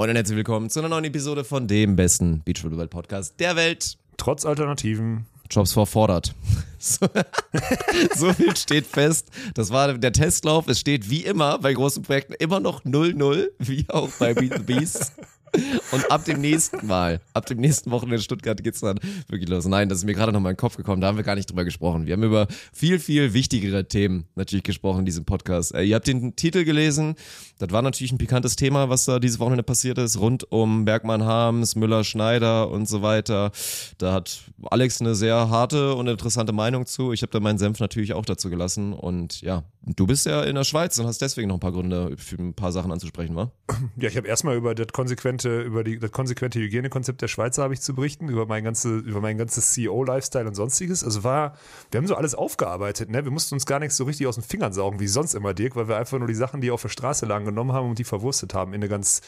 Moin und herzlich willkommen zu einer neuen Episode von dem besten Beachvolleyball Podcast der Welt. Trotz Alternativen. Jobs vorfordert. So, so, viel steht fest. Das war der Testlauf. Es steht wie immer bei großen Projekten immer noch 0-0, wie auch bei Beat the Beast. Und ab dem nächsten Mal, ab dem nächsten Wochenende in Stuttgart geht's dann wirklich los. Nein, das ist mir gerade noch mal in den Kopf gekommen, da haben wir gar nicht drüber gesprochen. Wir haben über viel, viel wichtigere Themen natürlich gesprochen in diesem Podcast. Äh, ihr habt den Titel gelesen, das war natürlich ein pikantes Thema, was da dieses Wochenende passiert ist, rund um Bergmann Harms, Müller Schneider und so weiter. Da hat Alex eine sehr harte und interessante Meinung zu. Ich habe da meinen Senf natürlich auch dazu gelassen und ja, du bist ja in der Schweiz und hast deswegen noch ein paar Gründe für ein paar Sachen anzusprechen, wa? Ja, ich habe erstmal über das konsequente, über die, das konsequente Hygienekonzept der Schweizer habe ich zu berichten, über mein ganze, über mein ganzes CEO-Lifestyle und sonstiges. Also war, wir haben so alles aufgearbeitet, ne? Wir mussten uns gar nichts so richtig aus den Fingern saugen, wie sonst immer, Dirk, weil wir einfach nur die Sachen, die auf der Straße lagen, genommen haben und die verwurstet haben in eine ganz,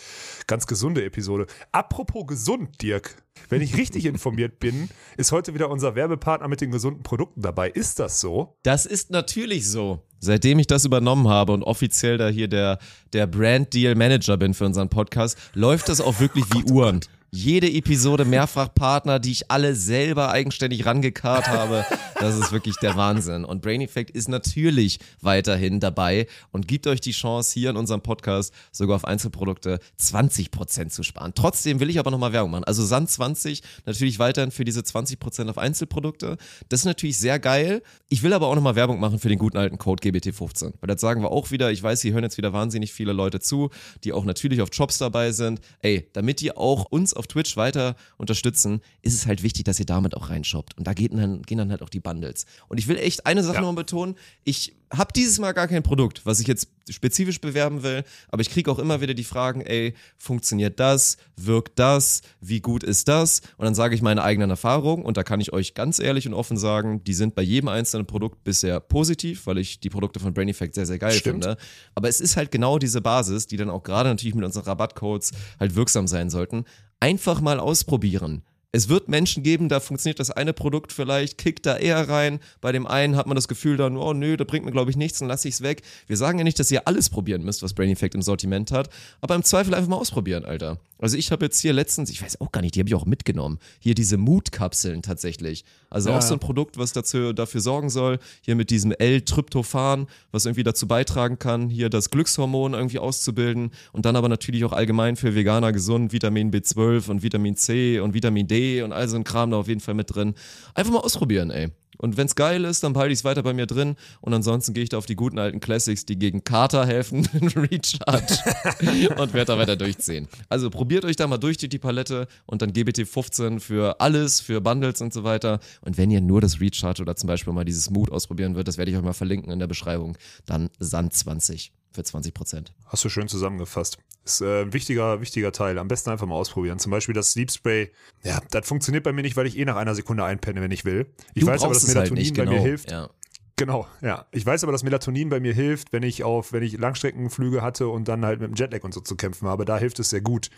ganz gesunde Episode. Apropos gesund, Dirk. Wenn ich richtig informiert bin, ist heute wieder unser Werbepartner mit den gesunden Produkten dabei. Ist das so? Das ist natürlich so. Seitdem ich das übernommen habe und offiziell da hier der, der Brand Deal Manager bin für unseren Podcast, läuft das auch wirklich wie oh Uhren jede Episode mehrfach Partner, die ich alle selber eigenständig rangekarrt habe. Das ist wirklich der Wahnsinn. Und Brain Effect ist natürlich weiterhin dabei und gibt euch die Chance, hier in unserem Podcast sogar auf Einzelprodukte 20% zu sparen. Trotzdem will ich aber nochmal Werbung machen. Also Sand 20 natürlich weiterhin für diese 20% auf Einzelprodukte. Das ist natürlich sehr geil. Ich will aber auch nochmal Werbung machen für den guten alten Code GBT15. Weil das sagen wir auch wieder, ich weiß, hier hören jetzt wieder wahnsinnig viele Leute zu, die auch natürlich auf Jobs dabei sind. Ey, damit ihr auch uns auf auf Twitch weiter unterstützen, ist es halt wichtig, dass ihr damit auch reinshoppt. Und da gehen dann, gehen dann halt auch die Bundles. Und ich will echt eine Sache ja. nochmal betonen. Ich habe dieses Mal gar kein Produkt, was ich jetzt spezifisch bewerben will, aber ich kriege auch immer wieder die Fragen, ey, funktioniert das? Wirkt das? Wie gut ist das? Und dann sage ich meine eigenen Erfahrungen und da kann ich euch ganz ehrlich und offen sagen, die sind bei jedem einzelnen Produkt bisher positiv, weil ich die Produkte von Brain Effect sehr, sehr geil Stimmt. finde. Aber es ist halt genau diese Basis, die dann auch gerade natürlich mit unseren Rabattcodes halt wirksam sein sollten. Einfach mal ausprobieren. Es wird Menschen geben, da funktioniert das eine Produkt vielleicht, kickt da eher rein. Bei dem einen hat man das Gefühl dann, oh nö, da bringt mir glaube ich nichts, dann lasse ich es weg. Wir sagen ja nicht, dass ihr alles probieren müsst, was Brain Effect im Sortiment hat, aber im Zweifel einfach mal ausprobieren, Alter. Also ich habe jetzt hier letztens, ich weiß auch gar nicht, die habe ich auch mitgenommen, hier diese Mood-Kapseln tatsächlich. Also ja. auch so ein Produkt, was dazu, dafür sorgen soll, hier mit diesem L-Tryptophan, was irgendwie dazu beitragen kann, hier das Glückshormon irgendwie auszubilden und dann aber natürlich auch allgemein für Veganer gesund, Vitamin B12 und Vitamin C und Vitamin D und all so ein Kram da auf jeden Fall mit drin. Einfach mal ausprobieren, ey. Und wenn es geil ist, dann behalte ich es weiter bei mir drin. Und ansonsten gehe ich da auf die guten alten Classics, die gegen Kater helfen, Recharge und werde da weiter durchziehen. Also probiert euch da mal durch die Palette und dann GBT 15 für alles, für Bundles und so weiter. Und wenn ihr nur das Recharge oder zum Beispiel mal dieses Mood ausprobieren wollt, das werde ich euch mal verlinken in der Beschreibung, dann Sand 20 für 20 Prozent. Hast du schön zusammengefasst. Ist äh, ein wichtiger, wichtiger Teil. Am besten einfach mal ausprobieren. Zum Beispiel das Sleep Spray. Ja, das funktioniert bei mir nicht, weil ich eh nach einer Sekunde einpenne, wenn ich will. Ich du weiß aber, dass halt Melatonin halt bei genau. mir hilft. Ja. Genau, ja. Ich weiß aber, dass Melatonin bei mir hilft, wenn ich auf, wenn ich Langstreckenflüge hatte und dann halt mit dem Jetlag und so zu kämpfen habe. Da hilft es sehr gut.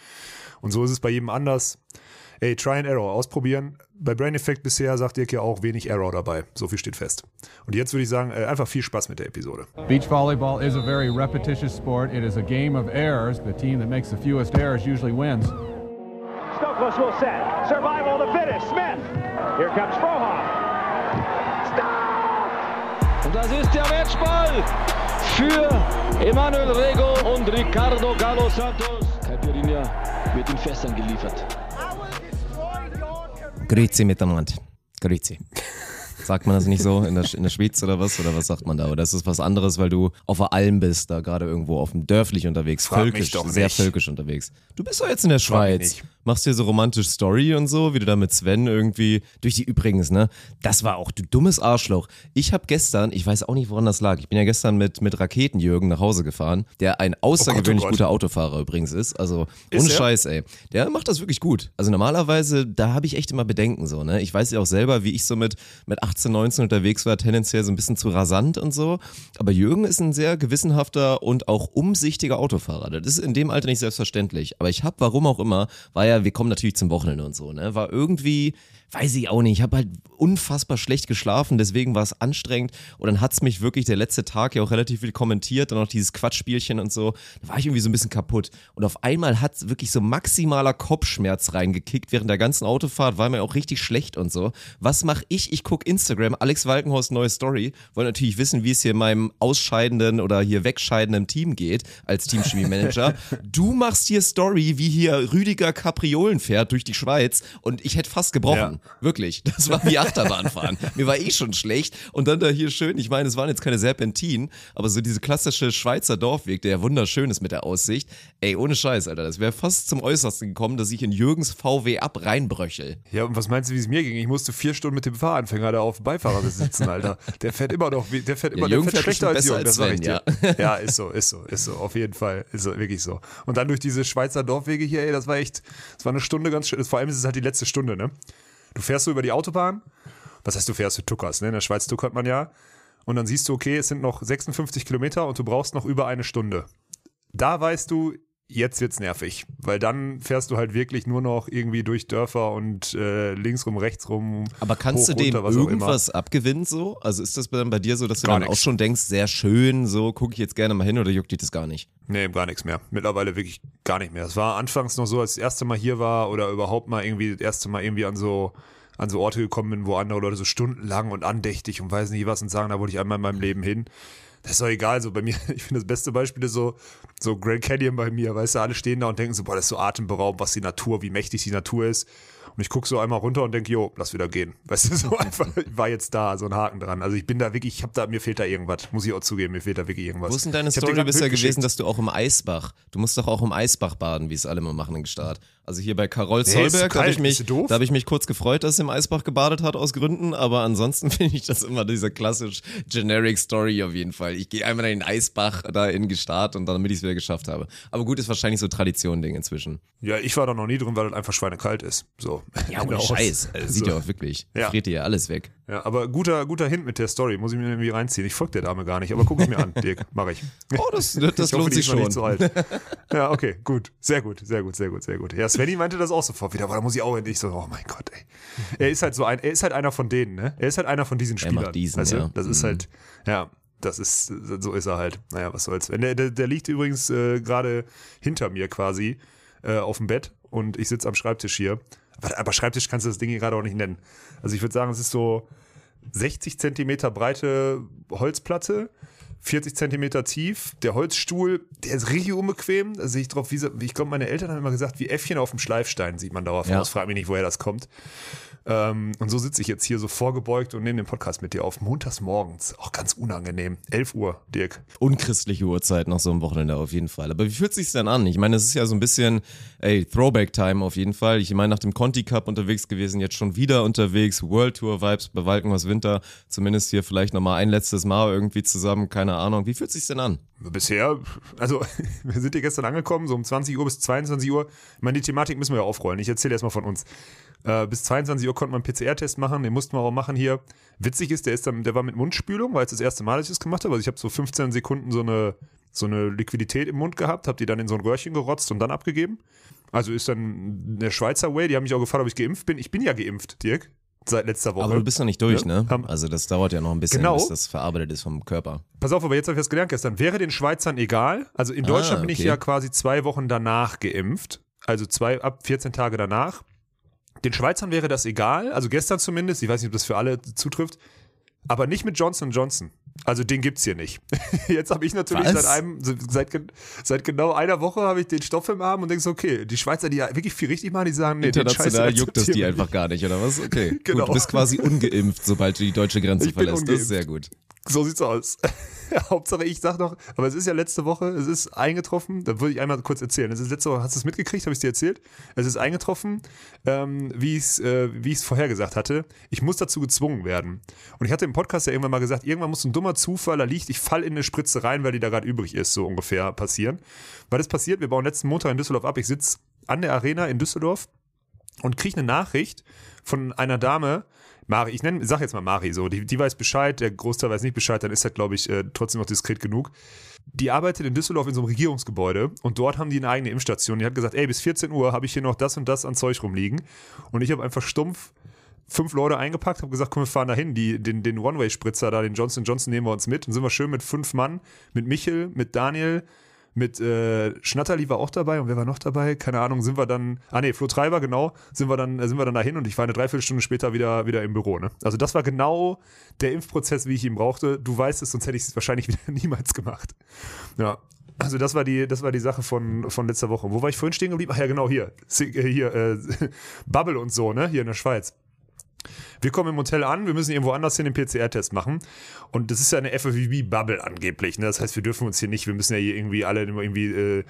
Und so ist es bei jedem anders. Ey, Try and Error, ausprobieren. Bei Brain Effect bisher sagt Dirk ja auch wenig Error dabei. So viel steht fest. Und jetzt würde ich sagen, äh, einfach viel Spaß mit der Episode. Beach volleyball is a very repetitious sport. It is a game of errors. The team that makes the fewest errors usually wins. Stokos will set. Survival of the fittest. Smith. Here comes Frohoff. Stop! Und das ist der Matchball für Emanuel Rego und Ricardo Galo Santos. Caipirinha wird in Fässern geliefert. Grüezi miteinander. Grüezi. Sagt man das nicht so in der, in der Schweiz oder was? Oder was sagt man da? Oder ist das was anderes, weil du auf der Alm bist, da gerade irgendwo auf dem Dörflich unterwegs, Frag völkisch, sehr völkisch unterwegs. Du bist doch jetzt in der Schweiz machst dir so romantisch Story und so, wie du da mit Sven irgendwie durch die übrigens, ne? Das war auch du dummes Arschloch. Ich habe gestern, ich weiß auch nicht, woran das lag. Ich bin ja gestern mit mit Raketenjürgen nach Hause gefahren, der ein außergewöhnlich oh Gott, oh Gott. guter Autofahrer übrigens ist, also ist ohne er? Scheiß, ey. Der macht das wirklich gut. Also normalerweise, da habe ich echt immer Bedenken so, ne? Ich weiß ja auch selber, wie ich so mit mit 18, 19 unterwegs war, tendenziell so ein bisschen zu rasant und so, aber Jürgen ist ein sehr gewissenhafter und auch umsichtiger Autofahrer. Das ist in dem Alter nicht selbstverständlich, aber ich habe warum auch immer, war ja wir kommen natürlich zum Wochenende und so, ne? War irgendwie Weiß ich auch nicht. Ich habe halt unfassbar schlecht geschlafen, deswegen war es anstrengend. Und dann hat es mich wirklich der letzte Tag ja auch relativ viel kommentiert, dann noch dieses Quatschspielchen und so. Da war ich irgendwie so ein bisschen kaputt. Und auf einmal hat wirklich so maximaler Kopfschmerz reingekickt während der ganzen Autofahrt, war mir auch richtig schlecht und so. Was mache ich? Ich gucke Instagram, Alex Walkenhorst neue Story, wollte natürlich wissen, wie es hier meinem ausscheidenden oder hier wegscheidenden Team geht als Teamchemie-Manager. du machst hier Story, wie hier Rüdiger Kapriolen fährt durch die Schweiz und ich hätte fast gebrochen. Ja. Wirklich. Das war wie Achterbahnfahren. Mir war eh schon schlecht. Und dann da hier schön, ich meine, es waren jetzt keine Serpentinen, aber so diese klassische Schweizer Dorfweg, der ja wunderschön ist mit der Aussicht. Ey, ohne Scheiß, Alter. Das wäre fast zum Äußersten gekommen, dass ich in Jürgens VW ab reinbröchel. Ja, und was meinst du, wie es mir ging? Ich musste vier Stunden mit dem Fahranfänger da auf dem Beifahrersitz sitzen, Alter. Der fährt immer noch, der fährt immer, Ja, der Jürgen fährt fährt schlechter als Jürgen, das ich als dir. Ja, ist so, ist so, ist so, auf jeden Fall, ist so, wirklich so. Und dann durch diese Schweizer Dorfwege hier, ey, das war echt, das war eine Stunde ganz schön, vor allem ist es halt die letzte Stunde, ne? Du fährst so über die Autobahn, was heißt du fährst, du tuckerst, ne? In der Schweiz tuckert man ja. Und dann siehst du, okay, es sind noch 56 Kilometer und du brauchst noch über eine Stunde. Da weißt du, jetzt wird's nervig, weil dann fährst du halt wirklich nur noch irgendwie durch Dörfer und äh, links rum, rechts rum. Aber kannst hoch, du dem runter, irgendwas abgewinnen so? Also ist das dann bei dir so, dass du Gar dann nix. auch schon denkst, sehr schön, so gucke ich jetzt gerne mal hin oder juckt dich das gar nicht? Nee, gar nichts mehr. Mittlerweile wirklich gar nicht mehr. Es war anfangs noch so, als ich das erste Mal hier war oder überhaupt mal irgendwie das erste Mal irgendwie an so an so Orte gekommen bin, wo andere Leute so stundenlang und andächtig und weiß nicht was und sagen, da wollte ich einmal in meinem Leben hin. Das ist doch egal, so bei mir, ich finde das beste Beispiel ist so, so Grand Canyon bei mir, weißt du, alle stehen da und denken so, boah, das ist so atemberaubend, was die Natur, wie mächtig die Natur ist. Und ich gucke so einmal runter und denke, jo, lass wieder gehen. Weißt du, so einfach, ich war jetzt da, so ein Haken dran. Also ich bin da wirklich, ich hab da, mir fehlt da irgendwas, muss ich auch zugeben, mir fehlt da wirklich irgendwas. Wo ist denn deine Ich Story bisher gewesen, dass du auch im Eisbach, du musst doch auch im Eisbach baden, wie es alle immer machen in Gstaad. Also hier bei Carol Nee, Zollberg, da habe ich, mich, da hab ich mich kurz gefreut, dass sie im Eisbach gebadet hat aus Gründen, aber ansonsten finde ich das immer diese klassisch generic Story auf jeden Fall. Ich gehe einmal in den Eisbach da in Gstaad und dann, damit ich es wieder geschafft habe. Aber gut, ist wahrscheinlich so Tradition-Ding inzwischen. Ja, ich war da noch nie drin, weil das einfach schweinekalt ist. So. Ja, ohne Aus- Scheiß. Also, sieht so. ja auch wirklich. Ja. Friert dir ja alles weg. Ja, aber guter, guter Hint mit der Story. Muss ich mir irgendwie reinziehen. Ich folge der Dame gar nicht, aber guck es mir an, Dirk. Mach ich. Oh, das, das ich hoffe, lohnt die sich schon. nicht zu alt. Ja, okay, gut. Sehr gut, sehr gut, sehr gut, sehr gut. Ja, Svenny meinte das auch sofort wieder, aber da muss ich auch endlich so, oh mein Gott, ey. Er ist halt so ein, er ist halt einer von denen, ne? Er ist halt einer von diesen Er Spielern. macht diesen, weißt du? ja. Das ist Mhm. halt, ja, das ist, so ist er halt. Naja, was soll's. Der, der, der liegt übrigens äh, gerade hinter mir quasi äh, auf dem Bett und ich sitze am Schreibtisch hier. Aber, aber Schreibtisch kannst du das Ding hier gerade auch nicht nennen. Also ich würde sagen, es ist so 60 Zentimeter breite Holzplatte, 40 Zentimeter tief. Der Holzstuhl, der ist richtig unbequem. Da sehe ich drauf, wie, so- ich glaube, meine Eltern haben immer gesagt, wie Äffchen auf dem Schleifstein sieht man darauf Ja. aus. Frag mich nicht, woher das kommt. Ähm, und so sitze ich jetzt hier so vorgebeugt und nehme den Podcast mit dir auf. Montags morgens. Auch ganz unangenehm. 11 Uhr, Dirk. unchristliche Uhrzeit nach so einem Wochenende auf jeden Fall. Aber wie fühlt sich's denn an? Ich meine, es ist ja so ein bisschen, ey, Throwback-Time auf jeden Fall. Ich meine, nach dem Conti Cup unterwegs gewesen, jetzt schon wieder unterwegs, World Tour Vibes bei Walkenhaus Winter. Zumindest hier vielleicht nochmal ein letztes Mal irgendwie zusammen, keine Ahnung. Wie fühlt sich's denn an? Bisher, also wir sind hier gestern angekommen, so um 20 Uhr bis 22 Uhr. Ich meine, die Thematik müssen wir ja aufrollen. Ich erzähle erstmal von uns. Äh, bis 22 Uhr konnte man einen PCR-Test machen, den mussten wir auch machen hier. Witzig ist, der ist dann, der war mit Mundspülung, weil es das erste Mal, dass ich das gemacht habe. Also ich habe so 15 Sekunden so eine, so eine Liquidität im Mund gehabt, habe die dann in so ein Röhrchen gerotzt und dann abgegeben. Also ist dann der Schweizer Way, die haben mich auch gefragt, ob ich geimpft bin. Ich bin ja geimpft, Dirk, seit letzter Woche. Aber du bist noch nicht durch, Ja, ne? Also das dauert ja noch ein bisschen, Genau. bis das verarbeitet ist vom Körper. Pass auf, aber jetzt habe ich was gelernt gestern. Wäre den Schweizern egal, also in Deutschland bin ich okay. ja quasi zwei Wochen danach geimpft, also zwei ab 14 Tage danach. Den Schweizern wäre das egal, also gestern zumindest, ich weiß nicht, ob das für alle zutrifft, aber nicht mit Johnson Johnson. Also den gibt's hier nicht. Jetzt habe ich natürlich Was? seit einem, seit, seit genau einer Woche habe ich den Stoff im Arm und denke so, okay, die Schweizer, die ja wirklich viel richtig machen, die sagen, nee, den International juckt es akzeptieren die einfach gar nicht, oder was? Okay. Genau. Gut, du bist quasi ungeimpft, sobald du die deutsche Grenze Ich verlässt. Das ist sehr gut. So sieht's aus. Hauptsache, ich sag noch, aber es ist ja letzte Woche, es ist eingetroffen, da würde ich einmal kurz erzählen. Es ist letzte Woche, hast du es mitgekriegt, habe ich dir erzählt? Es ist eingetroffen, ähm, wie ich es äh, wie ich's vorhergesagt hatte. Ich muss dazu gezwungen werden. Und ich hatte im Podcast ja irgendwann mal gesagt, irgendwann muss ein dummer Zufall, da liegt, ich fall in eine Spritze rein, weil die da gerade übrig ist, so ungefähr passieren. Weil das passiert, wir bauen letzten Montag in Düsseldorf ab, ich sitze an der Arena in Düsseldorf und kriege eine Nachricht von einer Dame, Mari, ich nenne, sag jetzt mal Mari so, die, die weiß Bescheid, der Großteil weiß nicht Bescheid, dann ist das, glaube ich, äh, trotzdem noch diskret genug. Die arbeitet in Düsseldorf in so einem Regierungsgebäude und dort haben die eine eigene Impfstation. Die hat gesagt, ey, bis 14 Uhr habe ich hier noch das und das an Zeug rumliegen. Und ich habe einfach stumpf fünf Leute eingepackt, habe gesagt, komm, wir fahren dahin, die, den, den One-Way-Spritzer da, den Johnson Johnson nehmen wir uns mit. Und sind wir schön mit fünf Mann, mit Michel, mit Daniel, mit äh, Schnatterli war auch dabei und wer war noch dabei? Keine Ahnung, sind wir dann, ah nee, Flo Treiber, genau, sind wir dann, äh, sind wir dann dahin und ich war eine Dreiviertelstunde später wieder, wieder im Büro. Ne? Also das war genau der Impfprozess, wie ich ihn brauchte. Du weißt es, sonst hätte ich es wahrscheinlich wieder niemals gemacht. Ja. Also das war die, das war die Sache von, von letzter Woche. Wo war ich vorhin stehen geblieben? Ach ja, genau, hier. Hier, äh, Bubble und so, ne? Hier in der Schweiz. Wir kommen im Hotel an, wir müssen irgendwo anders hin den PCR-Test machen. Und das ist ja eine FFVB-Bubble angeblich. Ne? Das heißt, wir dürfen uns hier nicht, wir müssen ja hier irgendwie alle irgendwie äh,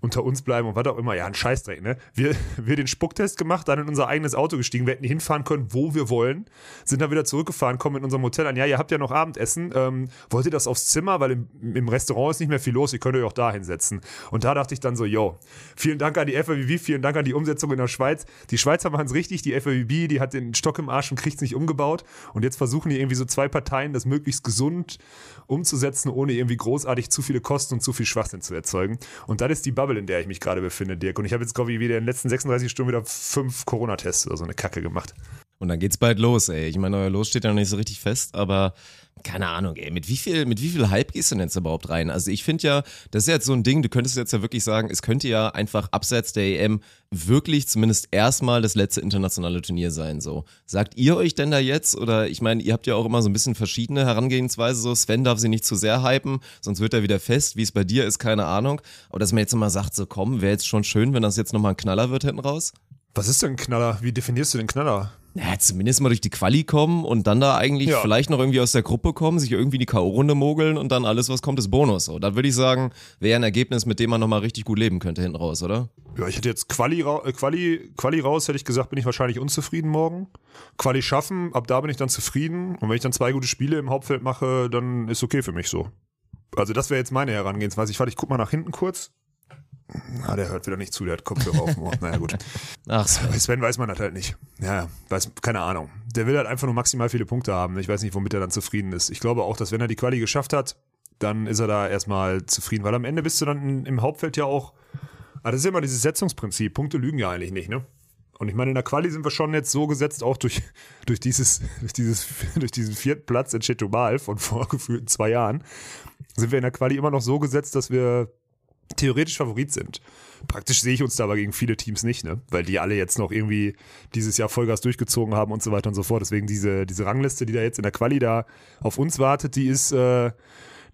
unter uns bleiben und was auch immer. Ja, ein Scheißdreck, ne? Wir, wir den Spucktest gemacht, dann in unser eigenes Auto gestiegen. Wir hätten hinfahren können, wo wir wollen. Sind dann wieder zurückgefahren, kommen in unserem Hotel an. Ja, ihr habt ja noch Abendessen. Ähm, wollt ihr das aufs Zimmer? Weil im, im Restaurant ist nicht mehr viel los. Ihr könnt euch auch da hinsetzen. Und da dachte ich dann so, yo, vielen Dank an die FFVB, vielen Dank an die Umsetzung in der Schweiz. Die Schweizer machen es richtig. Die FFVB, die hat den Stock im Arsch und kriegt es nicht umgebaut. Und jetzt versuchen die irgendwie so zwei Parteien, das möglichst gesund umzusetzen, ohne irgendwie großartig zu viele Kosten und zu viel Schwachsinn zu erzeugen. Und das ist die Bubble, in der ich mich gerade befinde, Dirk. Und ich habe jetzt, glaube ich, wieder in den letzten 36 Stunden wieder fünf Corona-Tests oder so eine Kacke gemacht. Und dann geht's bald los, ey. Ich meine, euer Los steht ja noch nicht so richtig fest, aber keine Ahnung, ey. Mit wie viel, mit wie viel Hype gehst du denn jetzt überhaupt rein? Also ich finde ja, das ist jetzt so ein Ding, du könntest jetzt ja wirklich sagen, es könnte ja einfach abseits der EM wirklich zumindest erstmal das letzte internationale Turnier sein, so. Sagt ihr euch denn da jetzt, oder ich meine, ihr habt ja auch immer so ein bisschen verschiedene Herangehensweise, so. Sven darf sie nicht zu sehr hypen, sonst wird er wieder fest. Wie es bei dir ist, keine Ahnung. Aber dass man jetzt immer sagt, so komm, wäre jetzt schon schön, wenn das jetzt nochmal ein Knaller wird hinten raus? Was ist denn ein Knaller? Wie definierst du den Knaller? Ja, zumindest mal durch die Quali kommen und dann da eigentlich Ja. vielleicht noch irgendwie aus der Gruppe kommen, sich irgendwie in die K.O.-Runde mogeln und dann alles, was kommt, ist Bonus. So, da würde ich sagen, wäre ein Ergebnis, mit dem man nochmal richtig gut leben könnte hinten raus, oder? Ja, ich hätte jetzt Quali, äh, Quali, Quali raus, hätte ich gesagt, bin ich wahrscheinlich unzufrieden morgen. Quali schaffen, ab da bin ich dann zufrieden. Und wenn ich dann zwei gute Spiele im Hauptfeld mache, dann ist okay für mich so. Also das wäre jetzt meine Herangehensweise. Ich, warte, ich guck mal nach hinten kurz. Ah, der hört wieder nicht zu, der hat Kopfhörer auf dem Ohr. Naja, gut. Ach, Sven. Bei Sven weiß man das halt nicht. Ja, weiß, keine Ahnung. Der will halt einfach nur maximal viele Punkte haben. Ich weiß nicht, womit er dann zufrieden ist. Ich glaube auch, dass wenn er die Quali geschafft hat, dann ist er da erstmal zufrieden. Weil am Ende bist du dann im Hauptfeld ja auch. Ah, das ist ja immer dieses Setzungsprinzip. Punkte lügen ja eigentlich nicht, ne? Und ich meine, in der Quali sind wir schon jetzt so gesetzt, auch durch, durch, dieses, durch, dieses, durch diesen vierten Platz in Chetobal von vorgefühlten zwei Jahren, sind wir in der Quali immer noch so gesetzt, dass wir theoretisch Favorit sind. Praktisch sehe ich uns da aber gegen viele Teams nicht, ne? Weil die alle jetzt noch irgendwie dieses Jahr Vollgas durchgezogen haben und so weiter und so fort. Deswegen diese, diese Rangliste, die da jetzt in der Quali da auf uns wartet, die ist, äh,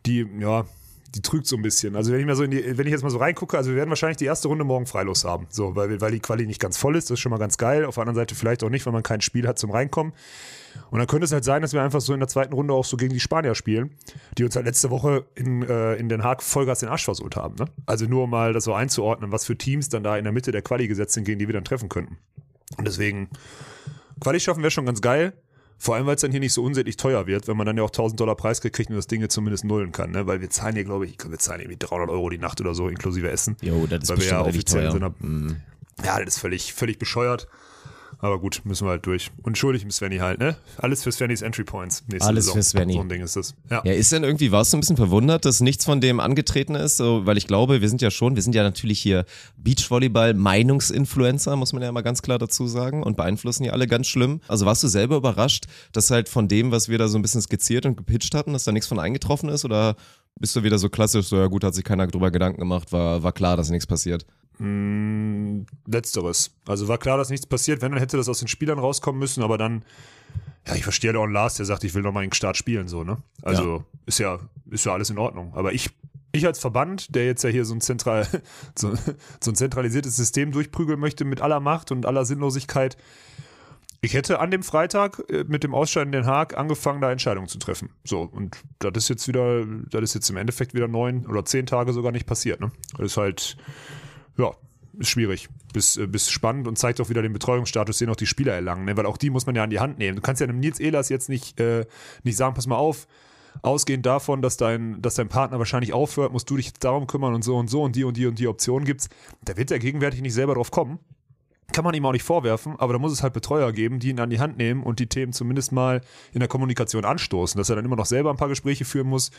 die, ja, die trügt so ein bisschen. Also wenn ich mal so die, wenn ich jetzt mal so reingucke, also wir werden wahrscheinlich die erste Runde morgen freilos haben. So, weil, weil die Quali nicht ganz voll ist, das ist schon mal ganz geil. Auf der anderen Seite vielleicht auch nicht, weil man kein Spiel hat zum Reinkommen. Und dann könnte es halt sein, dass wir einfach so in der zweiten Runde auch so gegen die Spanier spielen, die uns halt letzte Woche in, äh, in Den Haag Vollgas den Arsch versohlt haben. Ne? Also nur um mal das so einzuordnen, was für Teams dann da in der Mitte der Quali gesetzt sind, gegen die wir dann treffen könnten. Und deswegen, Quali schaffen wäre schon ganz geil. Vor allem, weil es dann hier nicht so unsäglich teuer wird, wenn man dann ja auch 1000 Dollar Preis kriegt und das Ding jetzt zumindest nullen kann, ne? Weil wir zahlen hier, glaube ich, wir zahlen irgendwie 300 Euro die Nacht oder so, inklusive Essen. Jo, das ist Weil wir ja offiziell teuer. so einer ja, das ist völlig, völlig bescheuert. Aber gut, müssen wir halt durch. Und schuldig im Svenny halt, ne? Alles für Svennys Entry Points. Nächste Alles Saison. für Svenny. So ein Ding ist das. Ja. Ja, ist denn irgendwie, warst du ein bisschen verwundert, dass nichts von dem angetreten ist? So, weil ich glaube, wir sind ja schon, wir sind ja natürlich hier Beachvolleyball-Meinungsinfluencer, muss man ja mal ganz klar dazu sagen, und beeinflussen ja alle ganz schlimm. Also warst du selber überrascht, dass halt von dem, was wir da so ein bisschen skizziert und gepitcht hatten, dass da nichts von eingetroffen ist? Oder bist du wieder so klassisch, so ja gut, hat sich keiner drüber Gedanken gemacht, war, war klar, dass nichts passiert? Mm, Letzteres. Also war klar, dass nichts passiert. Wenn, dann hätte das aus den Spielern rauskommen müssen, aber dann, ja, ich verstehe halt auch Lars, der sagt, ich will nochmal den Start spielen, so, ne? Also ist ja, ist ja alles in Ordnung. Aber ich, ich als Verband, der jetzt ja hier so ein, zentral, so, so ein zentralisiertes System durchprügeln möchte mit aller Macht und aller Sinnlosigkeit, ich hätte an dem Freitag äh, mit dem Ausscheiden in Den Haag angefangen, da Entscheidungen zu treffen. So, und das ist jetzt wieder, das ist jetzt im Endeffekt wieder neun oder zehn Tage sogar nicht passiert, ne? Das ist halt, ja, ist schwierig. Bis, äh, bis spannend und zeigt auch wieder den Betreuungsstatus, den auch die Spieler erlangen, ne? weil auch die muss man ja an die Hand nehmen. Du kannst ja einem Nils Ehlers jetzt nicht, äh, nicht sagen, pass mal auf, ausgehend davon, dass dein, dass dein Partner wahrscheinlich aufhört, musst du dich darum kümmern und so und so und die und die und die Optionen gibt's. Da wird er gegenwärtig nicht selber drauf kommen. Kann man ihm auch nicht vorwerfen, aber da muss es halt Betreuer geben, die ihn an die Hand nehmen und die Themen zumindest mal in der Kommunikation anstoßen, dass er dann immer noch selber ein paar Gespräche führen muss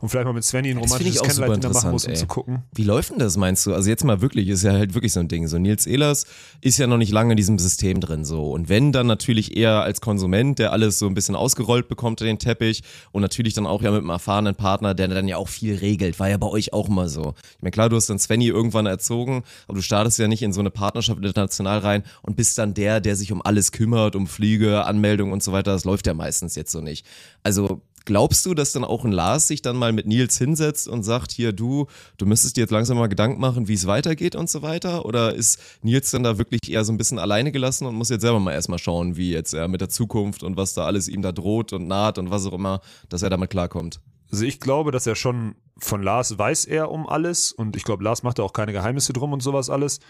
und vielleicht mal mit Svenny ein romantisches Kennenlernen machen muss, um interessant, zu ey. gucken. Wie läuft denn das, meinst du? Also jetzt mal wirklich, ist ja halt wirklich so ein Ding. So Nils Ehlers ist ja noch nicht lange in diesem System drin so. Und wenn dann natürlich eher als Konsument, der alles so ein bisschen ausgerollt bekommt in den Teppich und natürlich dann auch ja mit einem erfahrenen Partner, der dann ja auch viel regelt, war ja bei euch auch immer so. Ich meine, klar, du hast dann Svenny irgendwann erzogen, aber du startest ja nicht in so eine Partnerschaft international rein und bist dann der, der sich um alles kümmert, um Flüge, Anmeldungen und so weiter. Das läuft ja meistens jetzt so nicht. Also Glaubst du, dass dann auch ein Lars sich dann mal mit Nils hinsetzt und sagt, hier du, du müsstest dir jetzt langsam mal Gedanken machen, wie es weitergeht und so weiter? Oder ist Nils dann da wirklich eher so ein bisschen alleine gelassen und muss jetzt selber mal erstmal schauen, wie jetzt er mit der Zukunft und was da alles ihm da droht und naht und was auch immer, dass er damit klarkommt? Also ich glaube, dass er schon von Lars weiß er um alles und ich glaube, Lars macht da auch keine Geheimnisse drum und sowas alles.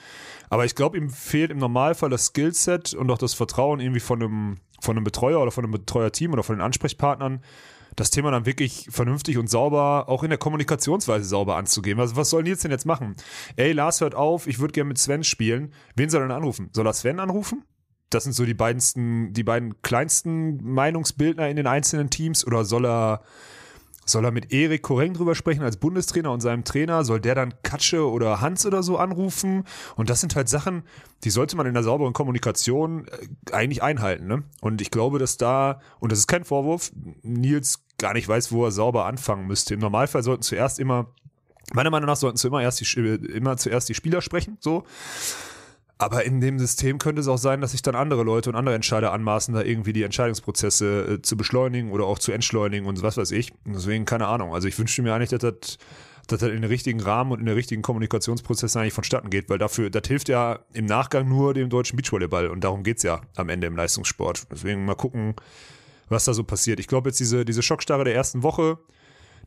Aber ich glaube, ihm fehlt im Normalfall das Skillset und auch das Vertrauen irgendwie von einem, von einem Betreuer oder von einem Betreuerteam oder von den Ansprechpartnern, das Thema dann wirklich vernünftig und sauber, auch in der Kommunikationsweise sauber anzugehen. Was, was soll Nils denn jetzt machen? Ey, Lars hört auf, ich würde gerne mit Sven spielen. Wen soll er denn anrufen? Soll er Sven anrufen? Das sind so die beiden, die beiden kleinsten Meinungsbildner in den einzelnen Teams oder soll er soll er mit Erik Koreng drüber sprechen als Bundestrainer und seinem Trainer? Soll der dann Katsche oder Hans oder so anrufen? Und das sind halt Sachen, die sollte man in der sauberen Kommunikation äh, eigentlich einhalten. Ne? Und ich glaube, dass da, und das ist kein Vorwurf, Nils gar nicht weiß, wo er sauber anfangen müsste. Im Normalfall sollten zuerst immer, meiner Meinung nach sollten zu immer, erst die, äh, immer zuerst die Spieler sprechen, so. Aber in dem System könnte es auch sein, dass sich dann andere Leute und andere Entscheider anmaßen, da irgendwie die Entscheidungsprozesse äh, zu beschleunigen oder auch zu entschleunigen und was weiß ich. Deswegen keine Ahnung. Also ich wünschte mir eigentlich, dass das, dass das in den richtigen Rahmen und in den richtigen Kommunikationsprozessen eigentlich vonstatten geht, weil dafür, das hilft ja im Nachgang nur dem deutschen Beachvolleyball und darum geht's ja am Ende im Leistungssport. Deswegen mal gucken, was da so passiert. Ich glaube jetzt diese, diese Schockstarre der ersten Woche,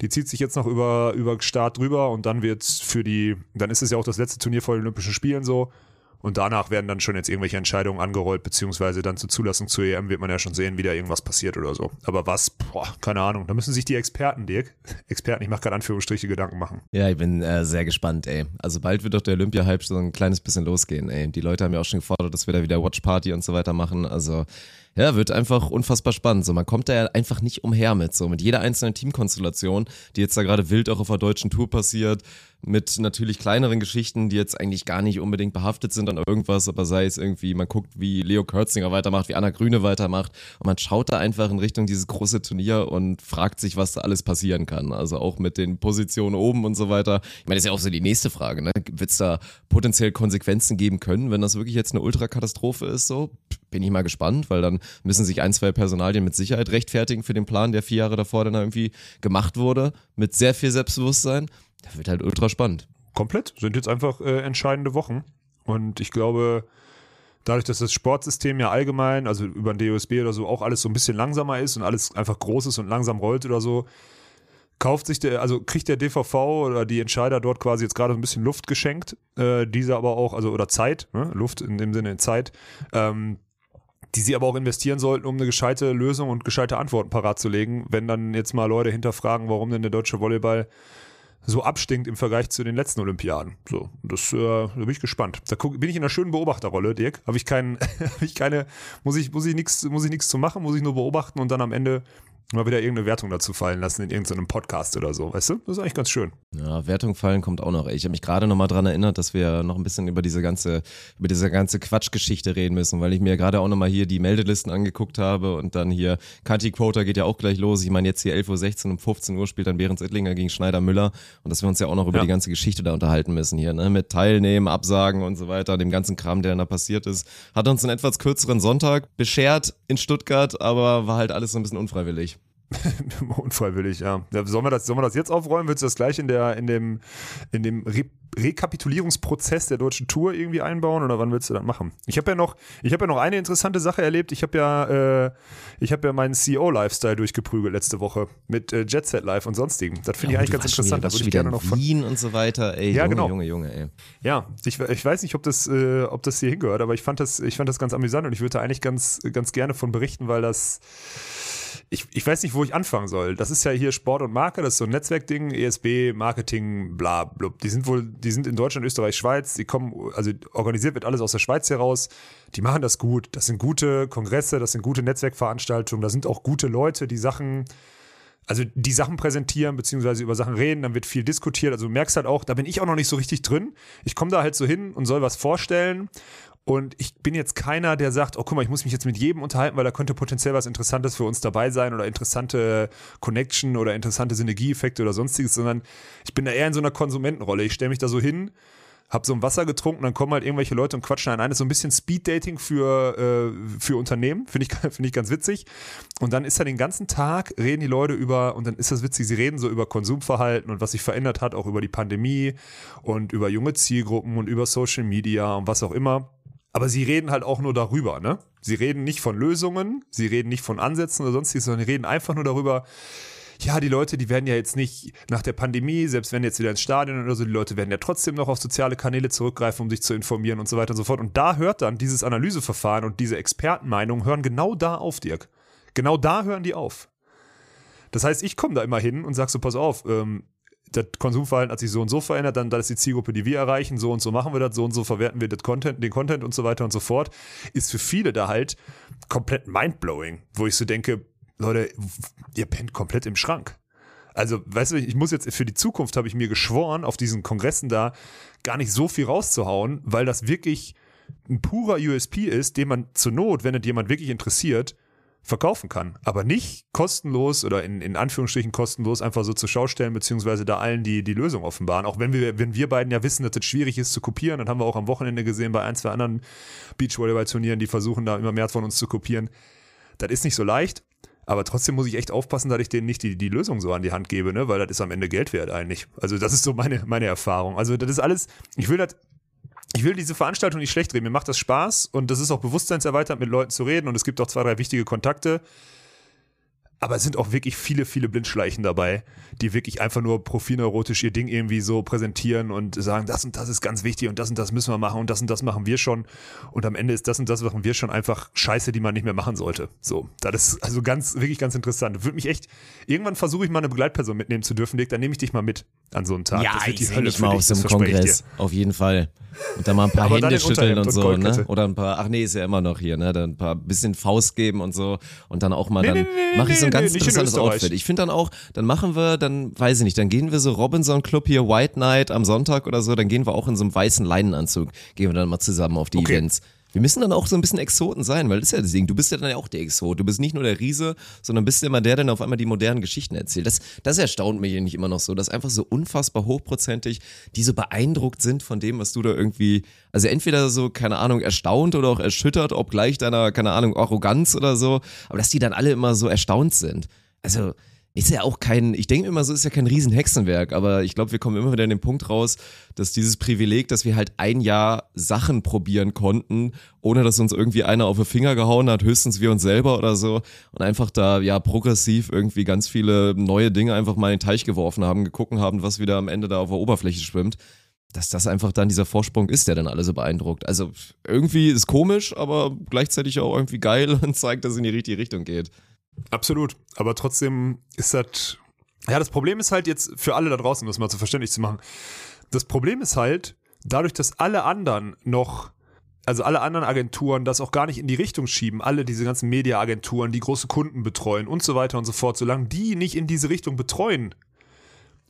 die zieht sich jetzt noch über, über Start drüber und dann wird's für die, dann ist es ja auch das letzte Turnier vor den Olympischen Spielen so. Und danach werden dann schon jetzt irgendwelche Entscheidungen angerollt, beziehungsweise dann zur Zulassung zur EM wird man ja schon sehen, wie da irgendwas passiert oder so. Aber was, boah, keine Ahnung. Da müssen sich die Experten, Dirk, Experten, ich mache gerade Anführungsstriche Gedanken machen. Ja, ich bin äh, sehr gespannt, ey. Also bald wird doch der Olympia-Hype so ein kleines bisschen losgehen, ey. Die Leute haben ja auch schon gefordert, dass wir da wieder Watch-Party und so weiter machen. Also ja, wird einfach unfassbar spannend. So, man kommt da ja einfach nicht umher mit, so mit jeder einzelnen Teamkonstellation, die jetzt da gerade wild auch auf der deutschen Tour passiert, mit natürlich kleineren Geschichten, die jetzt eigentlich gar nicht unbedingt behaftet sind an irgendwas, aber sei es irgendwie, man guckt, wie Leo Kürzinger weitermacht, wie Anna Grüne weitermacht und man schaut da einfach in Richtung dieses große Turnier und fragt sich, was da alles passieren kann. Also auch mit den Positionen oben und so weiter. Ich meine, das ist ja auch so die nächste Frage, ne? Wird es da potenziell Konsequenzen geben können, wenn das wirklich jetzt eine Ultrakatastrophe ist, so? Bin ich mal gespannt, weil dann müssen sich ein, zwei Personalien mit Sicherheit rechtfertigen für den Plan, der vier Jahre davor dann irgendwie gemacht wurde, mit sehr viel Selbstbewusstsein. Das wird halt ultra spannend. Komplett. Sind jetzt einfach äh, entscheidende Wochen. Und ich glaube, dadurch, dass das Sportsystem ja allgemein, also über den DOSB oder so, auch alles so ein bisschen langsamer ist und alles einfach groß ist und langsam rollt oder so, kauft sich der, also kriegt der DVV oder die Entscheider dort quasi jetzt gerade ein bisschen Luft geschenkt, äh, diese aber auch, also oder Zeit, ne? Luft in dem Sinne Zeit, ähm, die sie aber auch investieren sollten, um eine gescheite Lösung und gescheite Antworten parat zu legen, wenn dann jetzt mal Leute hinterfragen, warum denn der deutsche Volleyball so abstinkt im Vergleich zu den letzten Olympiaden. So, das äh, da bin ich gespannt. Da guck, bin ich in einer schönen Beobachterrolle, Dirk. Habe ich keinen, habe ich keine, muss ich, muss ich nichts, muss ich nichts zu machen, muss ich nur beobachten und dann am Ende mal wieder irgendeine Wertung dazu fallen lassen in irgendeinem Podcast oder so, weißt du? Das ist eigentlich ganz schön. Ja, Wertung fallen kommt auch noch. Ich habe mich gerade noch mal dran erinnert, dass wir noch ein bisschen über diese ganze, über diese ganze Quatschgeschichte reden müssen, weil ich mir gerade auch noch mal hier die Meldelisten angeguckt habe und dann hier Kanti Quota geht ja auch gleich los. Ich meine jetzt hier 11.16 Uhr um 15 Uhr spielt dann Behrens Ittlinger gegen Schneider Müller und dass wir uns ja auch noch über Ja. die ganze Geschichte da unterhalten müssen hier, ne? Mit Teilnehmen, Absagen und so weiter, dem ganzen Kram, der da passiert ist. Hat uns einen etwas kürzeren Sonntag beschert in Stuttgart, aber war halt alles so ein bisschen unfreiwillig. Unfreiwillig, ja. ja. Sollen wir das, sollen wir das jetzt aufrollen? Willst du das gleich in der, in dem, in dem Re Rekapitulierungsprozess der deutschen Tour irgendwie einbauen oder wann willst du das machen? Ich habe ja noch, ich habe ja noch eine interessante Sache erlebt. Ich habe ja, äh, ich habe ja meinen CEO-Lifestyle durchgeprügelt letzte Woche mit äh, Jet Set Live und sonstigen. Das finde ich eigentlich ganz interessant. Wieder, Da warst würde ich gerne noch von. Wien und so weiter. Ey, Ja, Junge, genau. Junge, Junge, ey. Ja, ich, ich weiß nicht, ob das, äh, ob das hier hingehört, aber ich fand das, ich fand das ganz amüsant und ich würde da eigentlich ganz, ganz gerne von berichten, weil das ich, ich weiß nicht, wo ich anfangen soll. Das ist ja hier Sport und Marke, das ist so ein Netzwerkding, ESB, Marketing, bla, blub. Die sind wohl, die sind in Deutschland, Österreich, Schweiz, die kommen, also organisiert wird alles aus der Schweiz heraus. Die machen das gut. Das sind gute Kongresse, das sind gute Netzwerkveranstaltungen, da sind auch gute Leute, die Sachen, also die Sachen präsentieren, beziehungsweise über Sachen reden, dann wird viel diskutiert. Also du merkst halt auch, da bin ich auch noch nicht so richtig drin. Ich komme da halt so hin und soll was vorstellen und ich bin jetzt keiner, der sagt, oh guck mal, ich muss mich jetzt mit jedem unterhalten, weil da könnte potenziell was Interessantes für uns dabei sein oder interessante Connection oder interessante Synergieeffekte oder sonstiges, sondern ich bin da eher in so einer Konsumentenrolle. Ich stelle mich da so hin, hab so ein Wasser getrunken, dann kommen halt irgendwelche Leute und quatschen einen ein. Das ist so ein bisschen Speed-Dating für, äh, für Unternehmen, finde ich, finde ich ganz witzig. Und dann ist da den ganzen Tag, reden die Leute über, und dann ist das witzig, sie reden so über Konsumverhalten und was sich verändert hat, auch über die Pandemie und über junge Zielgruppen und über Social Media und was auch immer. Aber sie reden halt auch nur darüber, ne? Sie reden nicht von Lösungen, sie reden nicht von Ansätzen oder sonstiges, sondern sie reden einfach nur darüber, ja, die Leute, die werden ja jetzt nicht nach der Pandemie, selbst wenn jetzt wieder ins Stadion oder so, die Leute werden ja trotzdem noch auf soziale Kanäle zurückgreifen, um sich zu informieren und so weiter und so fort. Und da hört dann dieses Analyseverfahren und diese Expertenmeinung hören genau da auf, Dirk. Genau da hören die auf. Das heißt, ich komme da immer hin und sag so, pass auf, ähm, das Konsumverhalten hat sich so und so verändert, dann das ist die Zielgruppe, die wir erreichen, so und so machen wir das, so und so verwerten wir das Content, den Content und so weiter und so fort, ist für viele da halt komplett mindblowing, wo ich so denke, Leute, ihr pennt komplett im Schrank. Also, weißt du, ich muss jetzt für die Zukunft habe ich mir geschworen, auf diesen Kongressen da gar nicht so viel rauszuhauen, weil das wirklich ein purer USP ist, den man zur Not, wenn es jemand wirklich interessiert, verkaufen kann. Aber nicht kostenlos oder in, in Anführungsstrichen kostenlos einfach so zur Schau stellen, beziehungsweise da allen die, die Lösung offenbaren. Auch wenn wir, wenn wir beiden ja wissen, dass es das schwierig ist zu kopieren, dann haben wir auch am Wochenende gesehen bei ein, zwei anderen Beachvolleyball-Turnieren, die versuchen da immer mehr von uns zu kopieren. Das ist nicht so leicht. Aber trotzdem muss ich echt aufpassen, dass ich denen nicht die, die Lösung so an die Hand gebe, ne? weil das ist am Ende Geld wert eigentlich. Also das ist so meine, meine Erfahrung. Also das ist alles, ich will das ich will diese Veranstaltung nicht schlecht reden. Mir macht das Spaß und das ist auch bewusstseinserweiternd, mit Leuten zu reden und es gibt auch zwei, drei wichtige Kontakte. Aber es sind auch wirklich viele, viele Blindschleichen dabei, die wirklich einfach nur profineurotisch ihr Ding irgendwie so präsentieren und sagen, das und das ist ganz wichtig und das und das müssen wir machen und das und das machen wir schon. Und am Ende ist das und das machen wir schon einfach Scheiße, die man nicht mehr machen sollte. So, das ist also ganz, wirklich ganz interessant. Würde mich echt, irgendwann versuche ich mal eine Begleitperson mitnehmen zu dürfen, Dick, dann nehme ich dich mal mit an so einen Tag. Ja, das wird ich die Hölle mal auf so einem Kongress. Auf jeden Fall. Und dann mal ein paar Hände in schütteln und und so, ne? Oder ein paar, ach nee, ist ja immer noch hier, ne? Dann ein paar bisschen Faust geben und so. Und dann auch mal, Nee, dann nee, nee, mache ich so ein ganz in interessantes Österreich. Outfit. Ich finde dann auch, dann machen wir, dann weiß ich nicht, dann gehen wir so Robinson Club hier, White Night am Sonntag oder so, dann gehen wir auch in so einem weißen Leinenanzug, gehen wir dann mal zusammen auf die Okay. Events. Wir müssen dann auch so ein bisschen Exoten sein, weil das ist ja das Ding. Du bist ja dann ja auch der Exot. Du bist nicht nur der Riese, sondern bist immer der, der dann auf einmal die modernen Geschichten erzählt. Das, das erstaunt mich nicht immer noch so, dass einfach so unfassbar hochprozentig die so beeindruckt sind von dem, was du da irgendwie, also entweder so, keine Ahnung, erstaunt oder auch erschüttert, obgleich deiner, keine Ahnung, Arroganz oder so, aber dass die dann alle immer so erstaunt sind. Also, ist ja auch kein, ich denke immer so, ist ja kein Riesenhexenwerk, aber ich glaube, wir kommen immer wieder in den Punkt raus, dass dieses Privileg, dass wir halt ein Jahr Sachen probieren konnten, ohne dass uns irgendwie einer auf den Finger gehauen hat, höchstens wir uns selber oder so und einfach da ja progressiv irgendwie ganz viele neue Dinge einfach mal in den Teich geworfen haben, geguckt haben, was wieder am Ende da auf der Oberfläche schwimmt. Dass das einfach dann dieser Vorsprung ist, der dann alle so beeindruckt. Also irgendwie ist komisch, aber gleichzeitig auch irgendwie geil und zeigt, dass es in die richtige Richtung geht. Absolut. Aber trotzdem ist das. Ja, das Problem ist halt jetzt für alle da draußen, um das mal zu verständlich zu machen. Das Problem ist halt, dadurch, dass alle anderen noch, also alle anderen Agenturen das auch gar nicht in die Richtung schieben, alle diese ganzen Media-Agenturen, die große Kunden betreuen und so weiter und so fort, solange die nicht in diese Richtung betreuen,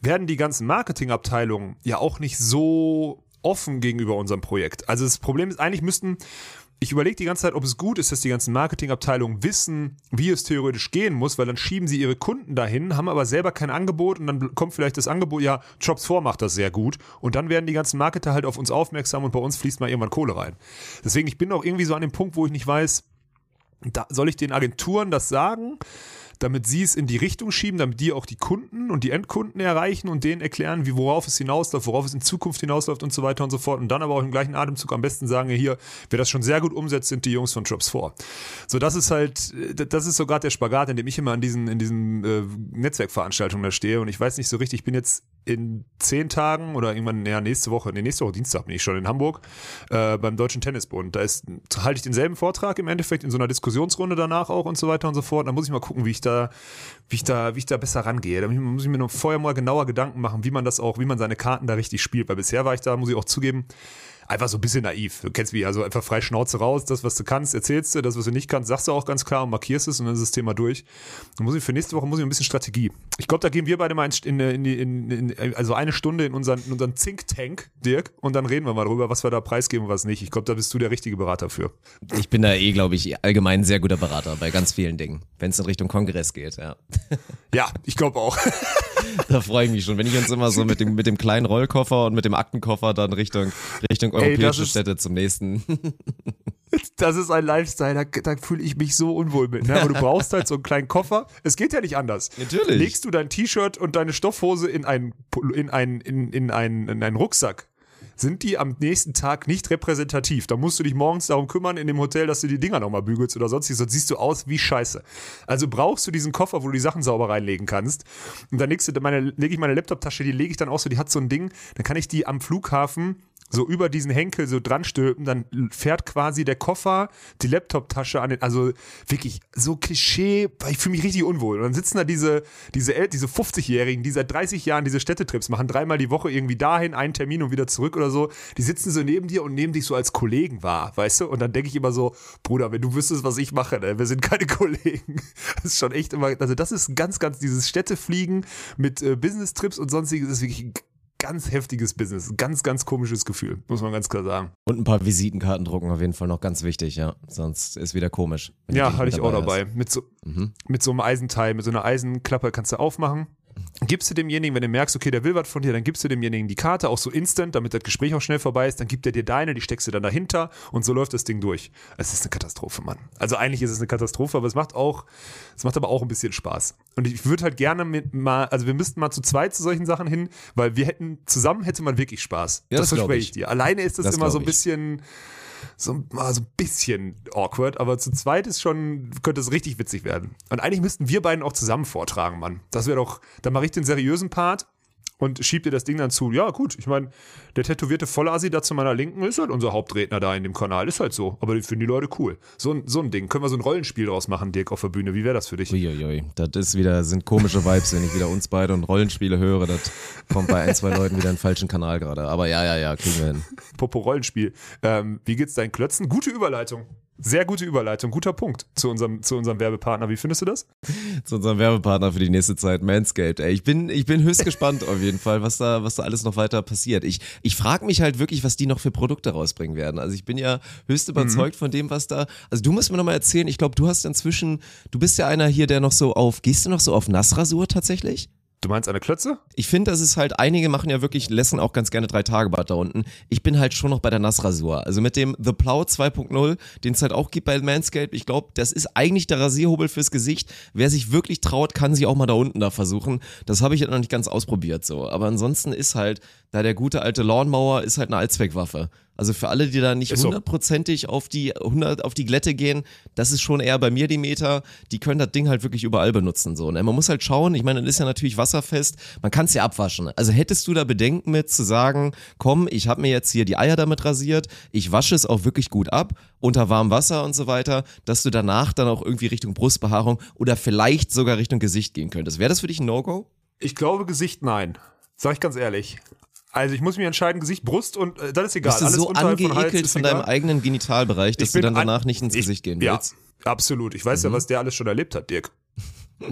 werden die ganzen Marketingabteilungen ja auch nicht so offen gegenüber unserem Projekt. Also das Problem ist, eigentlich müssten, ich überlege die ganze Zeit, ob es gut ist, dass die ganzen Marketingabteilungen wissen, wie es theoretisch gehen muss, weil dann schieben sie ihre Kunden dahin, haben aber selber kein Angebot und dann kommt vielleicht das Angebot, ja, Jobs 4 macht das sehr gut und dann werden die ganzen Marketer halt auf uns aufmerksam und bei uns fließt mal irgendwann Kohle rein. Deswegen, ich bin auch irgendwie so an dem Punkt, wo ich nicht weiß, da, soll ich den Agenturen das sagen, damit sie es in die Richtung schieben, damit die auch die Kunden und die Endkunden erreichen und denen erklären, wie worauf es hinausläuft, worauf es in Zukunft hinausläuft und so weiter und so fort. Und dann aber auch im gleichen Atemzug am besten sagen, hier, wer das schon sehr gut umsetzt, sind die Jungs von Jobs 4. So, das ist halt, das ist so gerade der Spagat, in dem ich immer an diesen, in diesen äh, Netzwerkveranstaltungen da stehe. Und ich weiß nicht so richtig, ich bin jetzt in zehn Tagen oder irgendwann, ja, nächste Woche, nee, nächste Woche Dienstag bin ich schon in Hamburg äh, beim Deutschen Tennisbund. Da ist, halte ich denselben Vortrag im Endeffekt in so einer Diskussionsrunde danach auch und so weiter und so fort. Da muss ich mal gucken, wie ich da, wie ich da, wie ich da besser rangehe. Da muss ich mir noch vorher mal genauer Gedanken machen, wie man das auch, wie man seine Karten da richtig spielt. Weil bisher war ich da, muss ich auch zugeben, einfach so ein bisschen naiv. Du kennst mich, also einfach frei Schnauze raus, das, was du kannst, erzählst du, das, was du nicht kannst, sagst du auch ganz klar und markierst es und dann ist das Thema durch. Dann muss ich für nächste Woche muss ich ein bisschen Strategie. Ich glaube, da gehen wir beide mal in, in, in, in, also eine Stunde in unseren, in unseren Think-Tank, Dirk, und dann reden wir mal darüber, was wir da preisgeben und was nicht. Ich glaube, da bist du der richtige Berater für. Ich bin da eh, glaube ich, allgemein ein sehr guter Berater bei ganz vielen Dingen, wenn es in Richtung Kongress geht, ja. Ja, ich glaube auch. da freue ich mich schon, wenn ich uns immer so mit dem, mit dem kleinen Rollkoffer und mit dem Aktenkoffer dann Richtung, Richtung europäische ist- Städte zum nächsten. Das ist ein Lifestyle, da, da fühle ich mich so unwohl mit. Ne? Aber du brauchst halt so einen kleinen Koffer. Es geht ja nicht anders. Natürlich. Legst du dein T-Shirt und deine Stoffhose in einen, in einen, in, in einen, in einen Rucksack, sind die am nächsten Tag nicht repräsentativ. Da musst du dich morgens darum kümmern in dem Hotel, dass du die Dinger nochmal bügelst oder sonstiges, sonst siehst du aus wie Scheiße. Also brauchst du diesen Koffer, wo du die Sachen sauber reinlegen kannst. Und dann legst du, meine, lege ich meine Laptoptasche, die lege ich dann auch so, die hat so ein Ding, dann kann ich die am Flughafen so über diesen Henkel so dran stülpen, dann fährt quasi der Koffer, die Laptoptasche an den, also wirklich so Klischee, ich fühle mich richtig unwohl. Und dann sitzen da diese, diese, diese 50-Jährigen, die seit 30 Jahren diese Städtetrips machen, dreimal die Woche irgendwie dahin, einen Termin und wieder zurück oder so. Die sitzen so neben dir und nehmen dich so als Kollegen wahr, weißt du? Und dann denke ich immer so, Bruder, wenn du wüsstest, was ich mache, ne? wir sind keine Kollegen. Das ist schon echt immer, also das ist ganz, ganz, dieses Städtefliegen mit äh, Business-Trips und sonstiges ist wirklich ganz heftiges Business. Ganz, ganz komisches Gefühl, muss man ganz klar sagen. Und ein paar Visitenkarten drucken auf jeden Fall noch ganz wichtig, ja. Sonst ist wieder komisch. Ja, hatte ich auch dabei. Mit so, Mhm. mit so einem Eisenteil, mit so einer Eisenklappe kannst du aufmachen. Gibst du demjenigen, wenn du merkst, okay, der will was von dir, dann gibst du demjenigen die Karte, auch so instant, damit das Gespräch auch schnell vorbei ist. Dann gibt er dir deine, die steckst du dann dahinter und so läuft das Ding durch. Es ist eine Katastrophe, Mann. Also eigentlich ist es eine Katastrophe, aber es macht auch, es macht aber auch ein bisschen Spaß. Und ich würde halt gerne mit mal, also wir müssten mal zu zweit zu solchen Sachen hin, weil wir hätten, zusammen hätte man wirklich Spaß. Ja, das glaub verspreche ich. ich dir. Alleine ist das, Das immer so ein ich. So, mal so ein bisschen awkward, aber zu zweit ist schon, könnte es richtig witzig werden. Und eigentlich müssten wir beiden auch zusammen vortragen, Mann. Das wäre doch, dann mache ich den seriösen Part und schieb dir das Ding dann zu. Ja, gut, ich meine, der tätowierte Vollasi da zu meiner Linken ist halt unser Hauptredner da in dem Kanal, ist halt so. Aber die finden die Leute cool. So, ein- so ein Ding. Können wir so ein Rollenspiel draus machen, Dirk, auf der Bühne? Wie wäre das für dich? Uiuiui, das ist wieder, sind komische Vibes, wenn ich wieder uns beide und Rollenspiele höre. Das kommt bei ein, zwei Leuten wieder in den falschen Kanal gerade. Aber ja, ja, ja, kriegen wir hin. Popo Rollenspiel. Ähm, wie geht's deinen Klötzen? Gute Überleitung. Sehr gute Überleitung, guter Punkt zu unserem, zu unserem Werbepartner. Wie findest du das? Zu unserem Werbepartner für die nächste Zeit, Manscaped. Ey, ich bin, ich bin höchst gespannt auf jeden Fall, was da, was da alles noch weiter passiert. Ich, ich frage mich halt wirklich, was die noch für Produkte rausbringen werden. Also ich bin ja höchst überzeugt von dem, was da. Also du musst mir noch mal erzählen. Ich glaube, du hast inzwischen, du bist ja einer hier, der noch so auf. Gehst du noch so auf Nassrasur tatsächlich? Du meinst eine Klötze? Ich finde, das ist halt, einige machen ja wirklich, lassen auch ganz gerne drei Tage Bad da unten. Ich bin halt schon noch bei der Nassrasur. Also mit dem The Plow 2.0, den es halt auch gibt bei Manscaped. Ich glaube, das ist eigentlich der Rasierhobel fürs Gesicht. Wer sich wirklich traut, kann sich auch mal da unten da versuchen. Das habe ich halt noch nicht ganz ausprobiert so. Aber ansonsten ist halt, da der gute alte Lawnmower ist halt eine Allzweckwaffe. Also für alle, die da nicht Ist so. hundertprozentig auf die 100 auf die Glätte gehen, das ist schon eher bei mir die Meter. Die können das Ding halt wirklich überall benutzen so. Ne? Man muss halt schauen. Ich meine, das ist ja natürlich wasserfest. Man kann es ja abwaschen. Also hättest du da Bedenken mit zu sagen, komm, ich habe mir jetzt hier die Eier damit rasiert, ich wasche es auch wirklich gut ab unter warmem Wasser und so weiter, dass du danach dann auch irgendwie Richtung Brustbehaarung oder vielleicht sogar Richtung Gesicht gehen könntest. Wäre das für dich ein No-Go? Ich glaube Gesicht nein. Sag ich ganz ehrlich. Also ich muss mich entscheiden, Gesicht, Brust und äh, das ist egal. Bist du Alles so angeekelt von deinem eigenen Genitalbereich, dass du dann danach an- nicht ins ich- Gesicht gehen ja, willst? absolut. Ich weiß ja, was der alles schon erlebt hat, Dirk.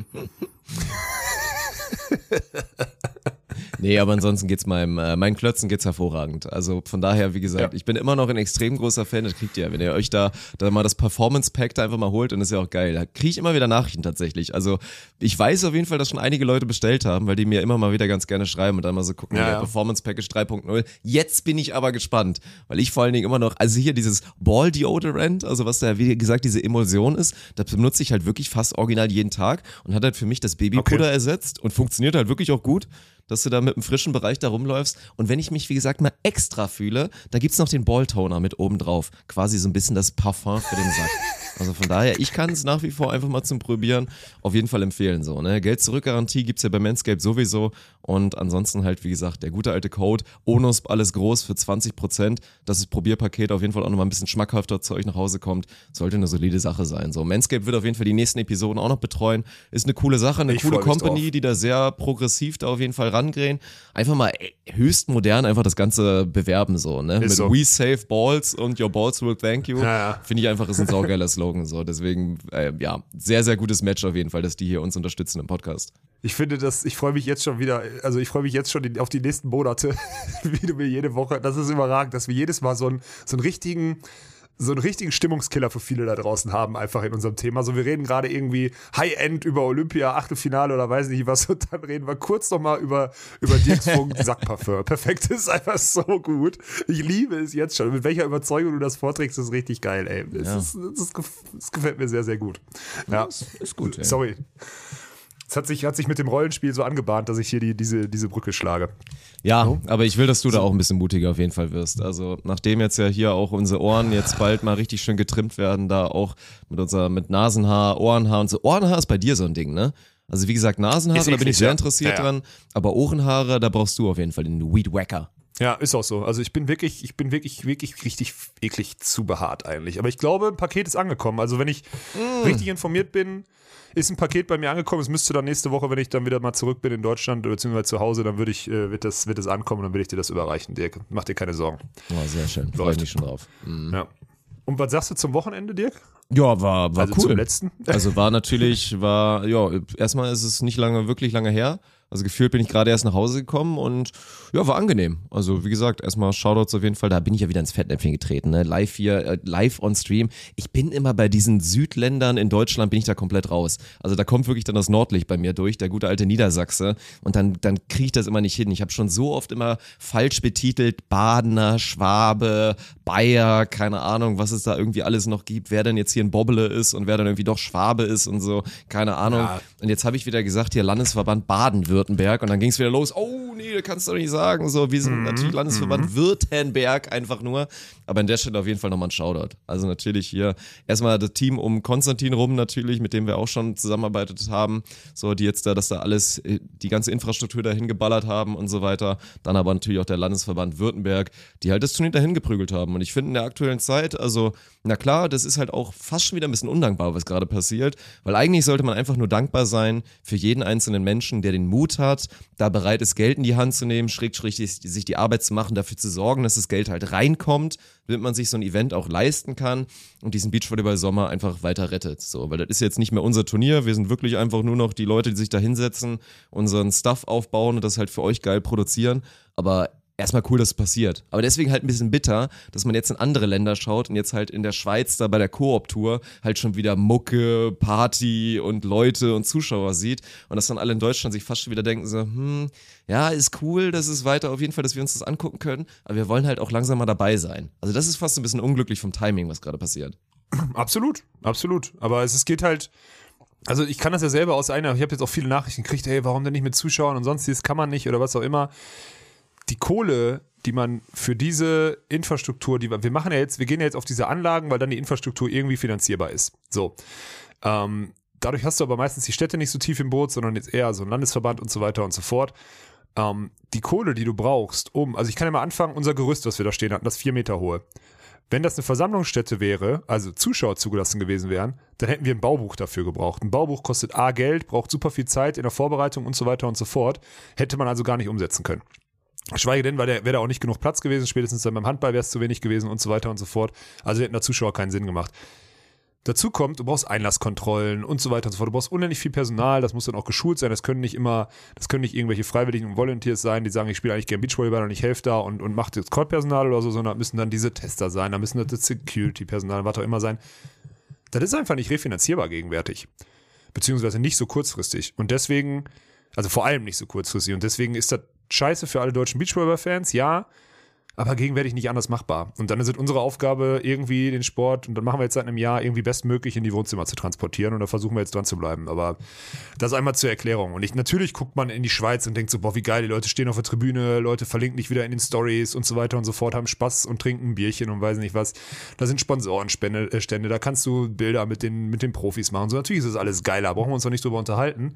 Nee, aber ansonsten geht's meinem, äh, meinen Klötzen geht's hervorragend. Also von daher, wie gesagt, Ja. ich bin immer noch ein extrem großer Fan, das kriegt ihr, wenn ihr euch da, da mal das Performance Pack da einfach mal holt, das ist ja auch geil. Da kriege ich immer wieder Nachrichten tatsächlich. Also ich weiß auf jeden Fall, dass schon einige Leute bestellt haben, weil die mir immer mal wieder ganz gerne schreiben und dann mal so gucken, Ja, der ja. Performance Package 3.0. Jetzt bin ich aber gespannt, weil ich vor allen Dingen immer noch, also hier dieses Ball Deodorant, also was da, wie gesagt, diese Emulsion ist, das benutze ich halt wirklich fast original jeden Tag und hat halt für mich das Babypuder Okay. ersetzt und funktioniert halt wirklich auch gut, dass du da mit einem frischen Bereich da rumläufst. Und wenn ich mich, wie gesagt, mal extra fühle, da gibt's noch den Balltoner mit oben drauf. Quasi so ein bisschen das Parfum für den Sack. Also von daher, ich kann es nach wie vor einfach mal zum Probieren auf jeden Fall empfehlen. So, ne? Geld zurück-Garantie gibt's ja bei Manscaped sowieso. Und ansonsten halt, wie gesagt, der gute alte Code, ONUSP alles groß für 20%, dass das Probierpaket auf jeden Fall auch nochmal ein bisschen schmackhafter zu euch nach Hause kommt. Sollte eine solide Sache sein. So, Manscaped wird auf jeden Fall die nächsten Episoden auch noch betreuen. Ist eine coole Sache, eine Ich coole Company, drauf. die da sehr progressiv da auf jeden Fall rangehen. Einfach mal ey, höchst modern einfach das Ganze bewerben so, ne? Mit so. We Save Balls und Your Balls will thank you. Ja, ja. Finde ich einfach, ist ein saugeiler Slogan so. Deswegen, äh, ja, sehr, sehr gutes Match auf jeden Fall, dass die hier uns unterstützen im Podcast. Ich finde das, ich freue mich jetzt schon wieder, also ich freue mich jetzt schon auf die nächsten Monate, wie du mir jede Woche, das ist überragend, dass wir jedes Mal so einen, so einen richtigen, so einen richtigen Stimmungskiller für viele da draußen haben, einfach in unserem Thema. So, wir reden gerade irgendwie High-End über Olympia, Achtelfinale oder weiß nicht was, und dann reden wir kurz nochmal über, über Dirks Funk Sackparfum. Perfekt, ist einfach so gut. Ich liebe es jetzt schon. Mit welcher Überzeugung du das vorträgst, ist richtig geil, ey. Das, Ja. ist, das, ist, das gefällt mir sehr, sehr gut. Ja, Ist gut, ey. Sorry. Es hat sich, hat sich mit dem Rollenspiel so angebahnt, dass ich hier die, diese, diese Brücke schlage. Ja, aber ich will, dass du da auch ein bisschen mutiger auf jeden Fall wirst. Also nachdem jetzt ja hier auch unsere Ohren jetzt bald mal richtig schön getrimmt werden, da auch mit unser mit Nasenhaar, Ohrenhaar und so. Ohrenhaar ist bei dir so ein Ding, ne? Also wie gesagt, Nasenhaare, da bin ich sehr interessiert Ja, ja. dran, aber Ohrenhaare, da brauchst du auf jeden Fall den Weed Wacker. Ja, ist auch so. Also ich bin wirklich, ich bin wirklich, wirklich richtig eklig zu behaart eigentlich. Aber ich glaube, ein Paket ist angekommen. Also wenn ich richtig informiert bin, ist ein Paket bei mir angekommen. Es müsste dann nächste Woche, wenn ich dann wieder mal zurück bin in Deutschland beziehungsweise zu Hause, dann würde ich, äh, wird das, wird das ankommen und dann will ich dir das überreichen, Dirk. Mach dir keine Sorgen. Oh, sehr schön. Freue Läuft. mich schon drauf. Mhm. Ja. Und was sagst du zum Wochenende, Dirk? Ja, war, war also cool. zum letzten? Also war natürlich, war, ja, erstmal ist es nicht lange, wirklich lange her. Also gefühlt bin ich gerade erst nach Hause gekommen und ja, war angenehm. Also wie gesagt, erstmal Shoutouts auf jeden Fall, da bin ich ja wieder ins Fettnäpfchen getreten, ne? Live hier, äh, live on Stream. Ich bin immer bei diesen Südländern in Deutschland, bin ich da komplett raus. Also da kommt wirklich dann das Nordlicht bei mir durch, der gute alte Niedersachse. Und dann, dann kriege ich das immer nicht hin. Ich habe schon so oft immer falsch betitelt, Badener, Schwabe, Bayer, keine Ahnung, was es da irgendwie alles noch gibt, wer denn jetzt hier ein Bobbele ist und wer dann irgendwie doch Schwabe ist und so, keine Ahnung. Ja. Und jetzt habe ich wieder gesagt, hier Landesverband Baden-Württemberg und dann ging es wieder los, oh nee, das kannst du doch nicht sagen, so, wir sind natürlich Landesverband Württemberg einfach nur, aber an der Stelle auf jeden Fall nochmal ein Shoutout. Also natürlich hier erstmal das Team um Konstantin rum natürlich, mit dem wir auch schon zusammenarbeitet haben, so, die jetzt da, dass da alles, äh, die ganze Infrastruktur dahin geballert haben und so weiter, dann aber natürlich auch der Landesverband Württemberg, die halt das Turnier dahin geprügelt haben. Und ich finde in der aktuellen Zeit, also, na klar, das ist halt auch fast schon wieder ein bisschen undankbar, was gerade passiert, weil eigentlich sollte man einfach nur dankbar sein für jeden einzelnen Menschen, der den Mut hat, da bereit ist, Geld in die Hand zu nehmen, schräg, schräg, sich die Arbeit zu machen, dafür zu sorgen, dass das Geld halt reinkommt, damit man sich so ein Event auch leisten kann und diesen Beachvolleyball Sommer einfach weiter rettet. So, weil das ist jetzt nicht mehr unser Turnier, wir sind wirklich einfach nur noch die Leute, die sich da hinsetzen, unseren Stuff aufbauen und das halt für euch geil produzieren, aber erstmal cool, dass es passiert. Aber deswegen halt ein bisschen bitter, dass man jetzt in andere Länder schaut und jetzt halt in der Schweiz da bei der Koop-Tour halt schon wieder Mucke, Party und Leute und Zuschauer sieht und dass dann alle in Deutschland sich fast schon wieder denken so, hm, ja, ist cool, das ist weiter auf jeden Fall, dass wir uns das angucken können, aber wir wollen halt auch langsam mal dabei sein. Also das ist fast ein bisschen unglücklich vom Timing, was gerade passiert. Absolut, absolut. Aber es, es geht halt. Also ich kann das ja selber aus einer, ich habe jetzt auch viele Nachrichten gekriegt, ey, warum denn nicht mit Zuschauern und sonstiges kann man nicht oder was auch immer. Die Kohle, die man für diese Infrastruktur, die wir, machen ja jetzt, wir gehen ja jetzt auf diese Anlagen, weil dann die Infrastruktur irgendwie finanzierbar ist. So. Ähm, dadurch hast du aber meistens die Städte nicht so tief im Boot, sondern jetzt eher so ein Landesverband und so weiter und so fort. Ähm, die Kohle, die du brauchst, um, also ich kann ja mal anfangen, unser Gerüst, was wir da stehen hatten, das vier Meter hohe. Wenn das eine Versammlungsstätte wäre, also Zuschauer zugelassen gewesen wären, dann hätten wir ein Baubuch dafür gebraucht. Ein Baubuch kostet A Geld, braucht super viel Zeit in der Vorbereitung und so weiter und so fort. Hätte man also gar nicht umsetzen können. Schweige denn, weil der wäre da auch nicht genug Platz gewesen, spätestens dann beim Handball wäre es zu wenig gewesen und so weiter und so fort. Also hätten da Zuschauer keinen Sinn gemacht. Dazu kommt, du brauchst Einlasskontrollen und so weiter und so fort. Du brauchst unendlich viel Personal, das muss dann auch geschult sein. Das können nicht immer, das können nicht irgendwelche Freiwilligen und Volunteers sein, die sagen, ich spiele eigentlich gerne Beachvolleyball und ich helfe da und, und mache jetzt Courtpersonal oder so, sondern müssen dann diese Tester sein, da müssen das Security-Personal, was auch immer sein. Das ist einfach nicht refinanzierbar gegenwärtig. Beziehungsweise nicht so kurzfristig. Und deswegen, also vor allem nicht so kurzfristig. Und deswegen ist das scheiße für alle deutschen Beachvolleyball-Fans, ja. aber gegenwärtig nicht anders machbar. Und dann ist es unsere Aufgabe, irgendwie den Sport, und dann machen wir jetzt seit einem Jahr, irgendwie bestmöglich in die Wohnzimmer zu transportieren. Und da versuchen wir jetzt dran zu bleiben. Aber das einmal zur Erklärung. Und ich, natürlich guckt man in die Schweiz und denkt so, boah, wie geil, die Leute stehen auf der Tribüne, Leute verlinken dich wieder in den Stories und so weiter und so fort, haben Spaß und trinken ein Bierchen und weiß nicht was. Da sind Sponsorenstände, äh, da kannst du Bilder mit den, mit den Profis machen. So, natürlich ist das alles geiler, brauchen wir uns doch nicht drüber unterhalten.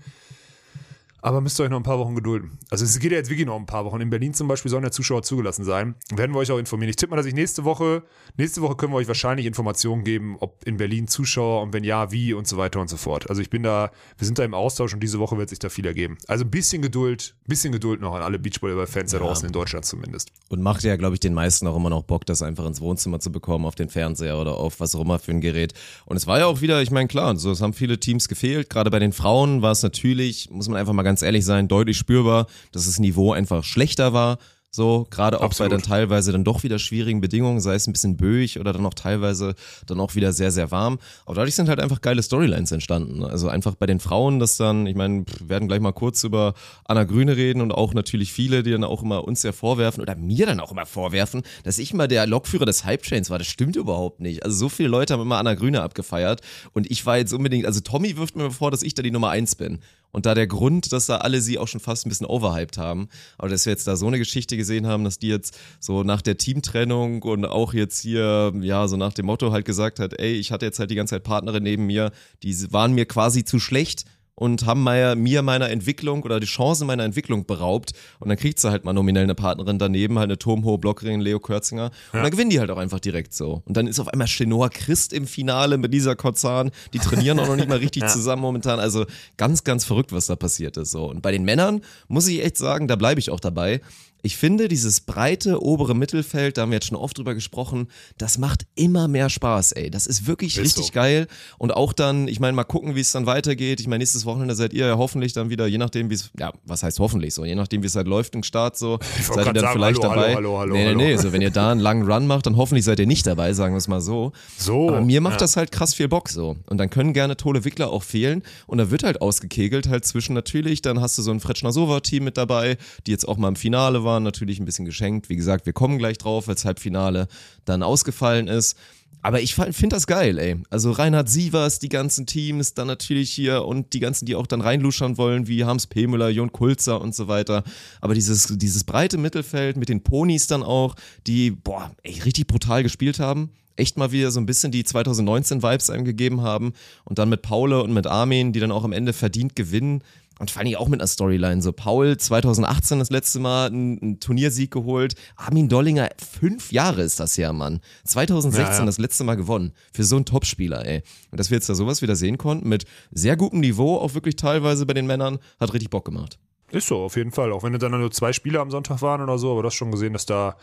Aber müsst ihr euch noch ein paar Wochen gedulden. Also es geht ja jetzt wirklich noch ein paar Wochen. In Berlin zum Beispiel sollen ja Zuschauer zugelassen sein. Werden wir euch auch informieren. Ich tippe mal, dass ich nächste Woche, nächste Woche können wir euch wahrscheinlich Informationen geben, ob in Berlin Zuschauer und wenn ja, wie und so weiter und so fort. Also ich bin da, wir sind da im Austausch und diese Woche wird sich da viel ergeben. Also ein bisschen Geduld, bisschen Geduld noch an alle Beachvolleyball-Fans da draußen in Deutschland zumindest. Und macht ja, glaube ich, den meisten auch immer noch Bock, das einfach ins Wohnzimmer zu bekommen, auf den Fernseher oder auf was auch immer für ein Gerät. Und es war ja auch wieder, ich meine, klar, so, es haben viele Teams gefehlt. Gerade bei den Frauen war es natürlich, muss man einfach mal ganz ehrlich sein, deutlich spürbar, dass das Niveau einfach schlechter war. So, gerade auch Absolut. bei dann teilweise dann doch wieder schwierigen Bedingungen, sei es ein bisschen böig oder dann auch teilweise dann auch wieder sehr, sehr warm. Aber dadurch sind halt einfach geile Storylines entstanden. Also einfach bei den Frauen, dass dann, ich meine, wir werden gleich mal kurz über Anna Grüne reden und auch natürlich viele, die dann auch immer uns ja vorwerfen oder mir dann auch immer vorwerfen, dass ich mal der Lokführer des Hype-Chains war. Das stimmt überhaupt nicht. Also so viele Leute haben immer Anna Grüne abgefeiert und ich war jetzt unbedingt, also Tommy wirft mir vor, dass ich da die Nummer eins bin. Und da der Grund, dass da alle sie auch schon fast ein bisschen overhyped haben, aber dass wir jetzt da so eine Geschichte gesehen haben, dass die jetzt so nach der Teamtrennung und auch jetzt hier, ja, so nach dem Motto halt gesagt hat, ey, ich hatte jetzt halt die ganze Zeit Partnerin neben mir, die waren mir quasi zu schlecht und haben mir, mir meiner Entwicklung oder die Chancen meiner Entwicklung beraubt. Und dann kriegt sie halt mal nominell eine Partnerin daneben, halt eine turmhohe Blockerin, Leo Kürzinger. Und dann gewinnen die halt auch einfach direkt so. Und dann ist auf einmal Chenoa Christ im Finale mit Lisa Kozan. Die trainieren auch noch nicht mal richtig zusammen momentan. Also ganz, ganz verrückt, was da passiert ist. So. Und bei den Männern muss ich echt sagen, da bleibe ich auch dabei. Ich finde, dieses breite obere Mittelfeld, da haben wir jetzt schon oft drüber gesprochen, das macht immer mehr Spaß, ey. Das ist wirklich Ist richtig so. geil. Und auch dann, ich meine, mal gucken, wie es dann weitergeht. Ich meine, nächstes Wochenende seid ihr ja hoffentlich dann wieder, je nachdem, wie es, ja, was heißt hoffentlich so, je nachdem, wie es halt läuft im Start so, seid ihr dann sagen, vielleicht hallo, dabei. hallo, hallo, nee, nee, hallo. nee, so wenn ihr da einen langen Run macht, dann hoffentlich seid ihr nicht dabei, sagen wir es mal so. So, Aber mir macht ja. das halt krass viel Bock so. Und dann können gerne Tole Wickler auch fehlen. Und da wird halt ausgekegelt, halt zwischen natürlich, dann hast du so ein Fretschner-Sova-Team mit dabei, die jetzt auch mal im Finale waren, natürlich ein bisschen geschenkt. Wie gesagt, wir kommen gleich drauf, das Halbfinale dann ausgefallen ist. Aber ich finde das geil, ey. Also Reinhard Sievers, die ganzen Teams, dann natürlich hier und die ganzen, die auch dann reinluschern wollen, wie Harms P. Müller, Jon Kulzer und so weiter. Aber dieses, dieses breite Mittelfeld mit den Ponys dann auch, die, boah, ey, richtig brutal gespielt haben echt mal wieder so ein bisschen die 2019-Vibes einem haben und dann mit Paule und mit Armin, die dann auch am Ende verdient gewinnen. Und vor allem auch mit einer Storyline. So, Paul 2018 das letzte Mal einen, einen Turniersieg geholt. Armin Dollinger, fünf Jahre ist das her, Mann. 2016 Ja, ja. das letzte Mal gewonnen. Für so einen Topspieler, ey. Und dass wir jetzt da sowas wieder sehen konnten, mit sehr gutem Niveau, auch wirklich teilweise bei den Männern, hat richtig Bock gemacht. Ist so, auf jeden Fall. Auch wenn es dann nur zwei Spiele am Sonntag waren oder so, aber das schon gesehen, dass da.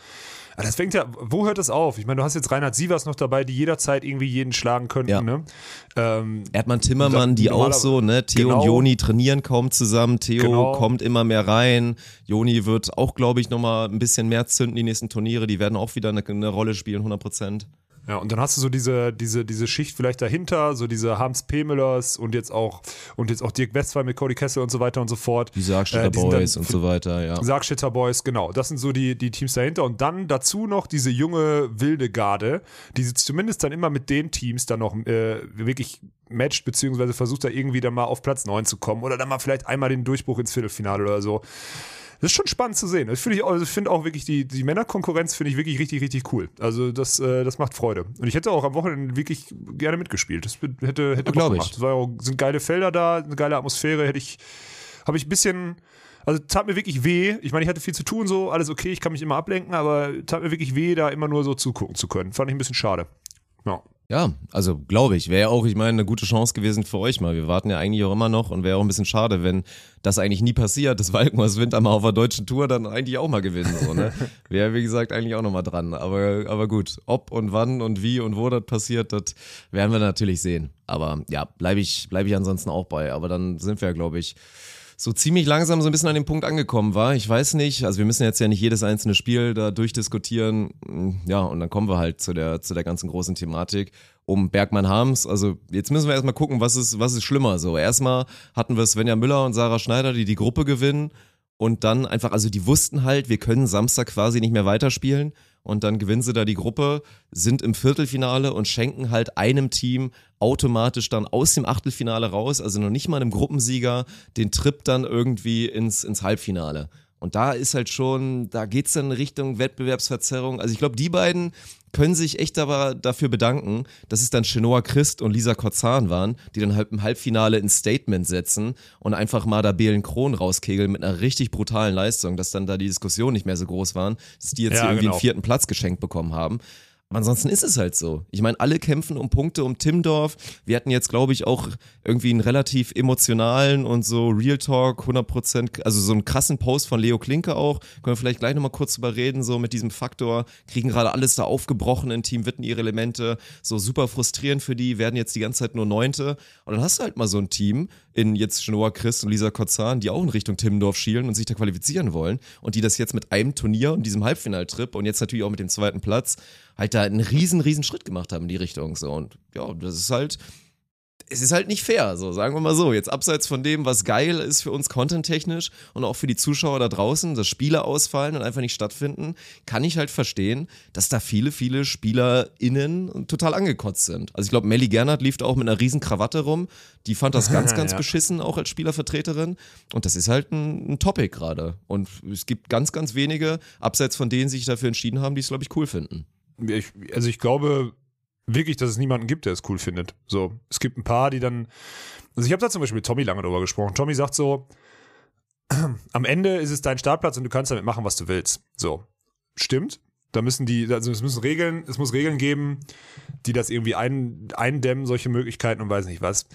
Ah, Das fängt ja, wo hört das auf? Ich meine, du hast jetzt Reinhard Sievers noch dabei, die jederzeit irgendwie jeden schlagen könnten, Ja. ne? Ähm, Erdmann Timmermann, die auch so, ne? Theo Genau. und Joni trainieren kaum zusammen. Theo Genau. kommt immer mehr rein. Joni wird auch, glaube ich, nochmal ein bisschen mehr zünden, die nächsten Turniere. Die werden auch wieder eine, eine Rolle spielen, 100 Prozent. Ja, und dann hast du so diese, diese, diese Schicht vielleicht dahinter, so diese Harms P. Müllers und jetzt auch, und jetzt auch Dirk Westphal mit Cody Kessel und so weiter und so fort. Die Sargstädter Äh, die dann Boys und so weiter, ja. Sargstädter Boys, genau. Das sind so die, die Teams dahinter. Und dann dazu noch diese junge, wilde Garde, die zumindest dann immer mit den Teams dann noch äh, wirklich matcht, beziehungsweise versucht da irgendwie dann mal auf Platz 9 zu kommen oder dann mal vielleicht einmal den Durchbruch ins Viertelfinale oder so. Das ist schon spannend zu sehen. Das finde ich, auch- also ich finde auch wirklich die, die Männerkonkurrenz finde ich wirklich richtig, richtig cool. Also das, äh, das macht Freude. Und ich hätte auch am Wochenende wirklich gerne mitgespielt. Das hätte, hätte Bock gemacht. Es war sind geile Felder da, eine geile Atmosphäre. Hätte ich, habe ich ein bisschen, also tat mir wirklich weh. Ich meine, ich hatte viel zu tun, so alles okay, ich kann mich immer ablenken, aber tat mir wirklich weh, da immer nur so zugucken zu können. Fand ich ein bisschen schade. Ja. Ja, also glaube ich, wäre ja auch, ich meine, eine gute Chance gewesen für euch mal. Wir warten ja eigentlich auch immer noch und wäre auch ein bisschen schade, wenn das eigentlich nie passiert, dass Walkenhorst Winter mal auf der deutschen Tour dann eigentlich auch mal gewinnen. So, ne? Wäre, wie gesagt, eigentlich auch nochmal dran. Aber, aber gut, ob und wann und wie und wo das passiert, das werden wir natürlich sehen. Aber ja, bleibe ich, bleib ich ansonsten auch bei. Aber dann sind wir, glaube ich, so ziemlich langsam so ein bisschen an dem Punkt angekommen war. Ich weiß nicht, also wir müssen jetzt ja nicht jedes einzelne Spiel da durchdiskutieren. Ja, und dann kommen wir halt zu der, zu der ganzen großen Thematik um Bergmann Harms. Also jetzt müssen wir erstmal gucken, was ist, was ist schlimmer so. Erstmal hatten wir Svenja Müller und Sarah Schneider, die die Gruppe gewinnen. Und dann einfach, also die wussten halt, wir können Samstag quasi nicht mehr weiterspielen und dann gewinnen sie da die Gruppe, sind im Viertelfinale und schenken halt einem Team automatisch dann aus dem Achtelfinale raus, also noch nicht mal einem Gruppensieger, den Trip dann irgendwie ins, ins Halbfinale. Und da ist halt schon, da geht's dann Richtung Wettbewerbsverzerrung. Also ich glaube, die beiden können sich echt aber dafür bedanken, dass es dann Chenoa Christ und Lisa Kozan waren, die dann halt im Halbfinale ein Statement setzen und einfach mal da Belen Kron rauskegeln mit einer richtig brutalen Leistung, dass dann da die Diskussion nicht mehr so groß waren, dass die jetzt Ja, hier irgendwie genau. einen vierten Platz geschenkt bekommen haben. Aber ansonsten ist es halt so. Ich meine, alle kämpfen um Punkte um Timdorf. Wir hatten jetzt, glaube ich, auch irgendwie einen relativ emotionalen und so Real Talk, 100%, also so einen krassen Post von Leo Klinke auch. Können wir vielleicht gleich nochmal kurz drüber reden, so mit diesem Faktor. Kriegen gerade alles da aufgebrochen in Team Witten ihre Elemente. So super frustrierend für die, werden jetzt die ganze Zeit nur Neunte. Und dann hast du halt mal so ein Team in jetzt Noah Christ und Lisa Kozan, die auch in Richtung Timmendorf schielen und sich da qualifizieren wollen. Und die das jetzt mit einem Turnier und diesem Halbfinaltrip und jetzt natürlich auch mit dem zweiten Platz halt da einen riesen, riesen Schritt gemacht haben in die Richtung. So. Und ja, das ist halt, es ist halt nicht fair, so sagen wir mal so. Jetzt abseits von dem, was geil ist für uns contenttechnisch und auch für die Zuschauer da draußen, dass Spiele ausfallen und einfach nicht stattfinden, kann ich halt verstehen, dass da viele, viele SpielerInnen total angekotzt sind. Also ich glaube, Melly Gernhardt lief da auch mit einer riesen Krawatte rum. Die fand das ganz, ganz Ja. beschissen, auch als Spielervertreterin. Und das ist halt ein, ein Topic gerade. Und es gibt ganz, ganz wenige, abseits von denen sich dafür entschieden haben, die es, glaube ich, cool finden. Ich, also ich glaube wirklich, dass es niemanden gibt, der es cool findet. So, es gibt ein paar, die dann. Also ich habe da zum Beispiel mit Tommy lange drüber gesprochen. Tommy sagt so: Am Ende ist es dein Startplatz und du kannst damit machen, was du willst. So, stimmt. Da müssen die, also es müssen Regeln, es muss Regeln geben, die das irgendwie ein, eindämmen, solche Möglichkeiten und weiß nicht was.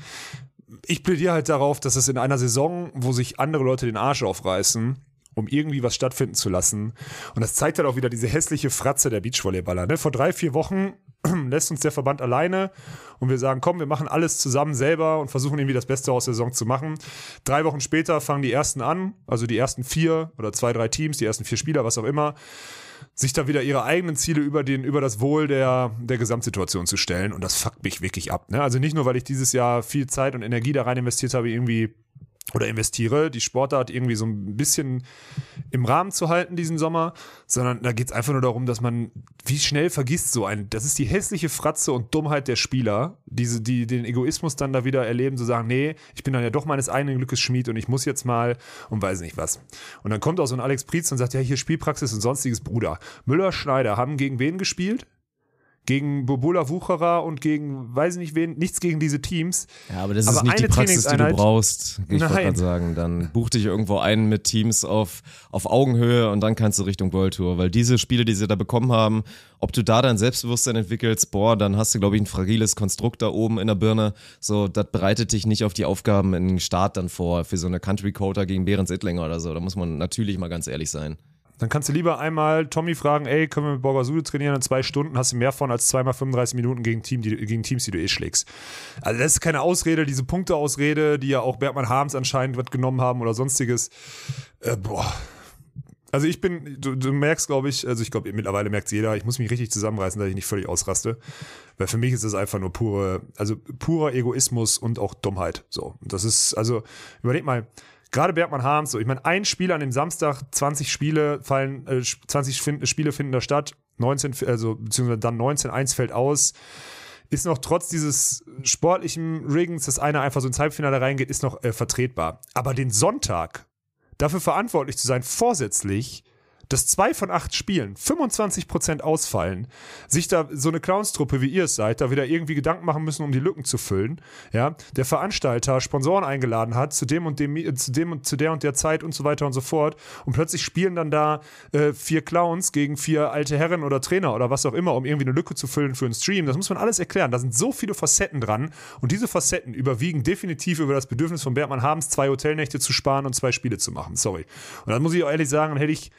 Ich plädiere halt darauf, dass es in einer Saison, wo sich andere Leute den Arsch aufreißen, um irgendwie was stattfinden zu lassen. Und das zeigt halt auch wieder diese hässliche Fratze der Beachvolleyballer. Ne? Vor drei, vier Wochen lässt uns der Verband alleine und wir sagen, komm, wir machen alles zusammen selber und versuchen irgendwie das Beste aus der Saison zu machen. Drei Wochen später fangen die ersten an, also die ersten vier oder zwei, drei Teams, die ersten vier Spieler, was auch immer, sich da wieder ihre eigenen Ziele über, den, über das Wohl der, der Gesamtsituation zu stellen. Und das fuckt mich wirklich ab. Ne? Also nicht nur, weil ich dieses Jahr viel Zeit und Energie da rein investiert habe, irgendwie oder investiere, die Sportart irgendwie so ein bisschen im Rahmen zu halten diesen Sommer, sondern da geht es einfach nur darum, dass man wie schnell vergisst so ein, das ist die hässliche Fratze und Dummheit der Spieler, diese, die den Egoismus dann da wieder erleben, zu sagen, nee, ich bin dann ja doch meines eigenen Glückes Schmied und ich muss jetzt mal und weiß nicht was. Und dann kommt auch so ein Alex Prietz und sagt, ja, hier Spielpraxis und sonstiges Bruder. Müller, Schneider haben gegen wen gespielt? Gegen Bobula Wucherer und gegen, weiß ich nicht wen, nichts gegen diese Teams. Ja, aber das Aber ist nicht die Praxis, die du brauchst. Ich wollte gerade sagen, dann buch dich irgendwo ein mit Teams auf, auf Augenhöhe und dann kannst du Richtung World Tour. Weil diese Spiele, die sie da bekommen haben, ob du da dein Selbstbewusstsein entwickelst, boah, dann hast du, glaube ich, ein fragiles Konstrukt da oben in der Birne. So, das bereitet dich nicht auf die Aufgaben in den Start dann vor, für so eine Country Coder gegen Behrens Ittlinger oder so. Da muss man natürlich mal ganz ehrlich sein. Dann kannst du lieber einmal Tommy fragen, ey, können wir mit Borgasude trainieren in zwei Stunden, hast du mehr von als zweimal 35 Minuten gegen, Team, die, gegen Teams, die du eh schlägst. Also das ist keine Ausrede, diese Punkteausrede, die ja auch Bergmann Harms anscheinend was genommen haben oder sonstiges. Äh, boah. Also ich bin, du, du merkst, glaube ich, also ich glaube, mittlerweile merkt jeder, ich muss mich richtig zusammenreißen, dass ich nicht völlig ausraste. Weil für mich ist das einfach nur pure, also purer Egoismus und auch Dummheit. So. Das ist, also, überleg mal, gerade Bergmann Harms, so, ich meine, ein Spiel an dem Samstag, 20 Spiele fallen, äh, 20 fin Spiele finden da statt, 19, also beziehungsweise dann 19, eins fällt aus. Ist noch trotz dieses sportlichen Riggens, dass einer einfach so ins Halbfinale reingeht, ist noch äh, vertretbar. Aber den Sonntag dafür verantwortlich zu sein, vorsätzlich, dass zwei von acht Spielen 25% ausfallen, sich da so eine Clownstruppe, wie ihr es seid, da wieder irgendwie Gedanken machen müssen, um die Lücken zu füllen, ja, der Veranstalter Sponsoren eingeladen hat, zu dem und dem, äh, zu dem und zu der und der Zeit und so weiter und so fort und plötzlich spielen dann da äh, vier Clowns gegen vier alte Herren oder Trainer oder was auch immer, um irgendwie eine Lücke zu füllen für einen Stream. Das muss man alles erklären. Da sind so viele Facetten dran und diese Facetten überwiegen definitiv über das Bedürfnis von Bergmann Habens, zwei Hotelnächte zu sparen und zwei Spiele zu machen. Sorry. Und dann muss ich auch ehrlich sagen, dann hätte ich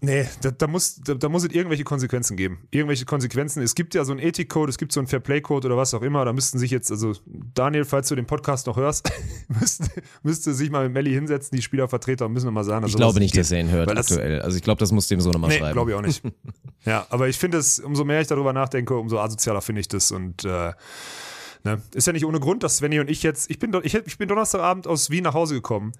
Nee, da, da, muss, da, da muss es irgendwelche Konsequenzen geben. Irgendwelche Konsequenzen. Es gibt ja so einen Ethikcode, es gibt so einen Fairplay-Code oder was auch immer. Da müssten sich jetzt, also Daniel, falls du den Podcast noch hörst, müsste, müsste sich mal mit Melli hinsetzen, die Spielervertreter, und müssen nochmal sagen, dass Ich glaube nicht, geht. dass er ihn hört das- aktuell. Also ich glaube, das muss dem so nochmal Nee, schreiben. glaube ich auch nicht. ja, aber ich finde es, umso mehr ich darüber nachdenke, umso asozialer finde ich das und äh, Ne? Ist ja nicht ohne Grund, dass Svenny und ich jetzt, ich bin, ich, ich bin Donnerstagabend aus Wien nach Hause gekommen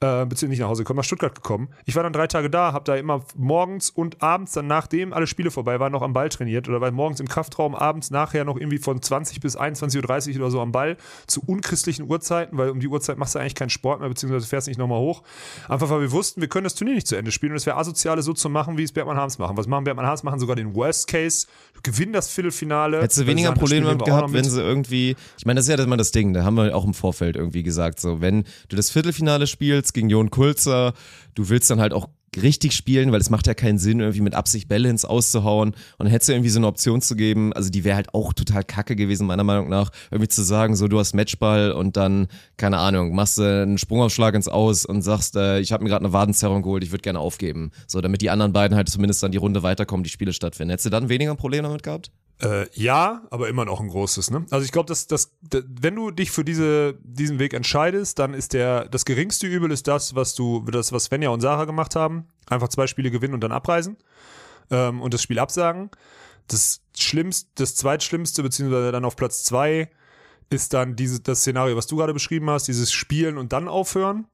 äh, beziehungsweise nicht nach Hause gekommen, nach Stuttgart gekommen. Ich war dann drei Tage da, habe da immer morgens und abends, dann nachdem alle Spiele vorbei waren, noch am Ball trainiert oder war morgens im Kraftraum, abends nachher noch irgendwie von 20 bis 21.30 Uhr oder so am Ball zu unchristlichen Uhrzeiten, weil um die Uhrzeit machst du eigentlich keinen Sport mehr, beziehungsweise fährst nicht nochmal hoch. Einfach weil wir wussten, wir können das Turnier nicht zu Ende spielen und es wäre asoziale so zu machen, wie es Bergmann Harms machen. Was machen Bergmann Harms? Machen sogar den Worst Case, gewinnen das Viertelfinale. Hättest du weniger Probleme damit gehabt, wenn sie irgendwie, ich meine, das ist ja immer das Ding, da haben wir auch im Vorfeld irgendwie gesagt, so, wenn du das Viertelfinale spielst gegen Jon Kulz kürzer. Du willst dann halt auch richtig spielen, weil es macht ja keinen Sinn, irgendwie mit Absicht ins Auszuhauen. Und dann hättest du irgendwie so eine Option zu geben, also die wäre halt auch total kacke gewesen, meiner Meinung nach, irgendwie zu sagen, so du hast Matchball und dann, keine Ahnung, machst du einen Sprungaufschlag ins Aus und sagst, äh, ich habe mir gerade eine Wadenzerrung geholt, ich würde gerne aufgeben. So, damit die anderen beiden halt zumindest dann die Runde weiterkommen, die Spiele stattfinden. Hättest du dann weniger ein Problem damit gehabt? Äh, ja, aber immer noch ein großes. Ne? Also ich glaube, dass, dass, dass, wenn du dich für diese, diesen Weg entscheidest, dann ist der das geringste Übel ist das, was du, das was Svenja und Sarah gemacht haben, einfach zwei Spiele gewinnen und dann abreisen ähm, und das Spiel absagen. Das schlimmste, das zweitschlimmste beziehungsweise dann auf Platz zwei ist dann diese, das Szenario, was du gerade beschrieben hast, dieses Spielen und dann aufhören.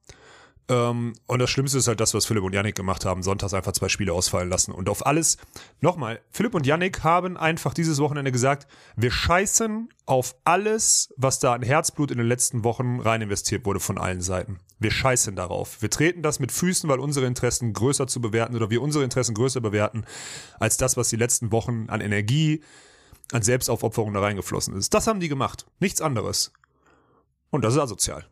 Ähm, und das Schlimmste ist halt das, was Philipp und Yannick gemacht haben, sonntags einfach zwei Spiele ausfallen lassen. Und auf alles, nochmal, Philipp und Yannick haben einfach dieses Wochenende gesagt, wir scheißen auf alles, was da an Herzblut in den letzten Wochen rein investiert wurde von allen Seiten. Wir scheißen darauf. Wir treten das mit Füßen, weil unsere Interessen größer zu bewerten oder wir unsere Interessen größer bewerten als das, was die letzten Wochen an Energie, an Selbstaufopferung da reingeflossen ist. Das haben die gemacht. Nichts anderes. Und das ist asozial.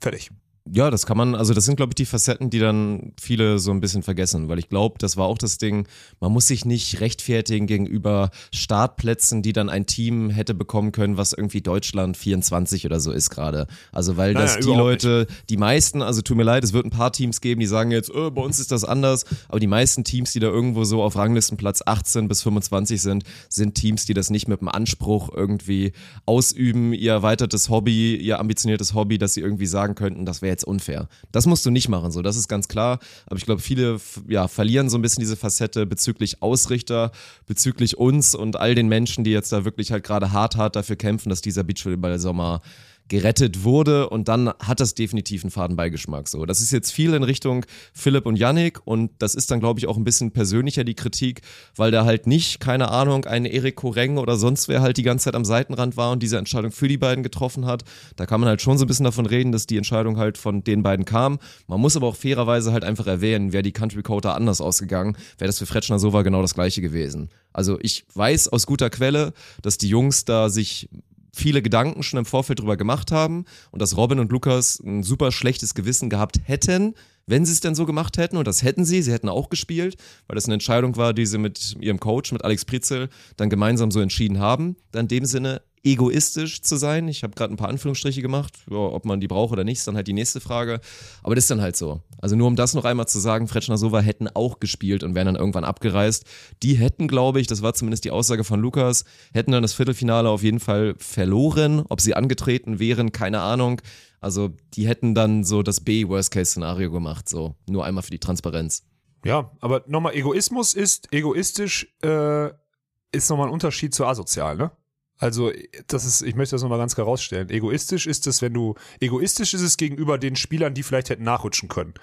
Fertig ja, das kann man, also das sind, glaube ich, die Facetten, die dann viele so ein bisschen vergessen, weil ich glaube, das war auch das Ding, man muss sich nicht rechtfertigen gegenüber Startplätzen, die dann ein Team hätte bekommen können, was irgendwie Deutschland 24 oder so ist gerade. Also weil das naja, die Leute, nicht. die meisten, also tut mir leid, es wird ein paar Teams geben, die sagen jetzt, oh, bei uns ist das anders, aber die meisten Teams, die da irgendwo so auf Ranglistenplatz 18 bis 25 sind, sind Teams, die das nicht mit dem Anspruch irgendwie ausüben, ihr erweitertes Hobby, ihr ambitioniertes Hobby, dass sie irgendwie sagen könnten, das wäre jetzt unfair. Das musst du nicht machen, so, das ist ganz klar. Aber ich glaube, viele ja, verlieren so ein bisschen diese Facette bezüglich Ausrichter, bezüglich uns und all den Menschen, die jetzt da wirklich halt gerade hart, hart dafür kämpfen, dass dieser Beachvolleyball-Sommer gerettet wurde und dann hat das definitiv einen Fadenbeigeschmack. So, das ist jetzt viel in Richtung Philipp und Yannick und das ist dann, glaube ich, auch ein bisschen persönlicher die Kritik, weil da halt nicht, keine Ahnung, ein Erik Koreng oder sonst wer halt die ganze Zeit am Seitenrand war und diese Entscheidung für die beiden getroffen hat. Da kann man halt schon so ein bisschen davon reden, dass die Entscheidung halt von den beiden kam. Man muss aber auch fairerweise halt einfach erwähnen, wäre die Country Code anders ausgegangen, wäre das für Fretschner Sova genau das gleiche gewesen. Also ich weiß aus guter Quelle, dass die Jungs da sich viele Gedanken schon im Vorfeld drüber gemacht haben und dass Robin und Lukas ein super schlechtes Gewissen gehabt hätten, wenn sie es denn so gemacht hätten. Und das hätten sie, sie hätten auch gespielt, weil das eine Entscheidung war, die sie mit ihrem Coach, mit Alex Pritzel, dann gemeinsam so entschieden haben. Dann in dem Sinne egoistisch zu sein. Ich habe gerade ein paar Anführungsstriche gemacht. Ja, ob man die braucht oder nicht, ist dann halt die nächste Frage. Aber das ist dann halt so. Also nur um das noch einmal zu sagen, Fretschner Sova hätten auch gespielt und wären dann irgendwann abgereist. Die hätten, glaube ich, das war zumindest die Aussage von Lukas, hätten dann das Viertelfinale auf jeden Fall verloren. Ob sie angetreten wären, keine Ahnung. Also die hätten dann so das B-Worst-Case-Szenario gemacht. So nur einmal für die Transparenz. Ja, aber nochmal, Egoismus ist egoistisch, äh, ist nochmal ein Unterschied zu asozial, ne? Also, das ist, ich möchte das nochmal ganz klar rausstellen. Egoistisch ist es, wenn du, egoistisch ist es gegenüber den Spielern, die vielleicht hätten nachrutschen können.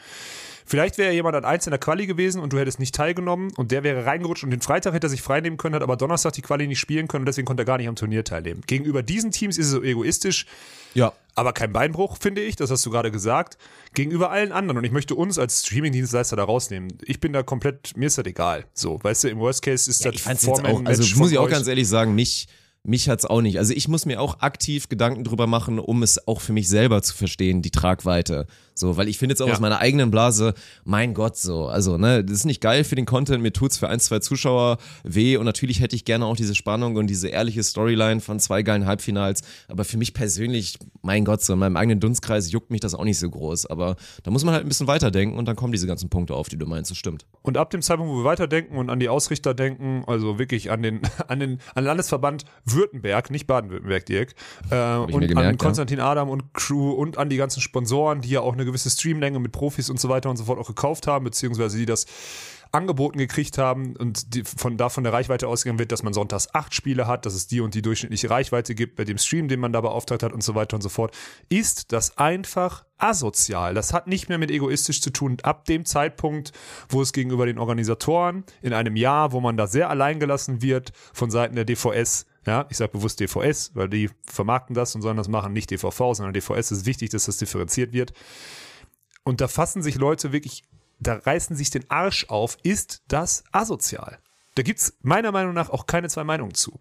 Vielleicht wäre jemand an eins in der Quali gewesen und du hättest nicht teilgenommen und der wäre reingerutscht und den Freitag hätte er sich freinehmen können, hat aber Donnerstag die Quali nicht spielen können und deswegen konnte er gar nicht am Turnier teilnehmen. Gegenüber diesen Teams ist es so egoistisch. Ja. Aber kein Beinbruch, finde ich, das hast du gerade gesagt. Gegenüber allen anderen. Und ich möchte uns als Streaming-Dienstleister da rausnehmen. Ich bin da komplett, mir ist das egal. So, weißt du, im Worst Case ist ja, das ich jetzt auch, Also muss ich auch ganz ehrlich sagen, mich mich hat's auch nicht. Also ich muss mir auch aktiv Gedanken drüber machen, um es auch für mich selber zu verstehen, die Tragweite. So, weil ich finde jetzt auch ja. aus meiner eigenen Blase, mein Gott, so, also, ne, das ist nicht geil für den Content, mir tut's für ein, zwei Zuschauer weh und natürlich hätte ich gerne auch diese Spannung und diese ehrliche Storyline von zwei geilen Halbfinals, aber für mich persönlich, mein Gott, so in meinem eigenen Dunstkreis juckt mich das auch nicht so groß, aber da muss man halt ein bisschen weiterdenken und dann kommen diese ganzen Punkte auf, die du meinst, das stimmt. Und ab dem Zeitpunkt, wo wir weiterdenken und an die Ausrichter denken, also wirklich an den, an den, an den Landesverband Württemberg, nicht Baden-Württemberg, Dirk, äh, und gemerkt, an Konstantin ja. Adam und Crew und an die ganzen Sponsoren, die ja auch eine gewisse Streamlänge mit Profis und so weiter und so fort auch gekauft haben, beziehungsweise die das angeboten gekriegt haben und die, von da von der Reichweite ausgegangen wird, dass man sonntags acht Spiele hat, dass es die und die durchschnittliche Reichweite gibt bei dem Stream, den man da beauftragt hat und so weiter und so fort, ist das einfach asozial. Das hat nicht mehr mit egoistisch zu tun. Ab dem Zeitpunkt, wo es gegenüber den Organisatoren in einem Jahr, wo man da sehr alleingelassen wird von Seiten der DVS, ja, ich sage bewusst DVS, weil die vermarkten das und sollen das machen, nicht DVV, sondern DVS ist wichtig, dass das differenziert wird. Und da fassen sich Leute wirklich, da reißen sich den Arsch auf, ist das asozial. Da gibt es meiner Meinung nach auch keine zwei Meinungen zu.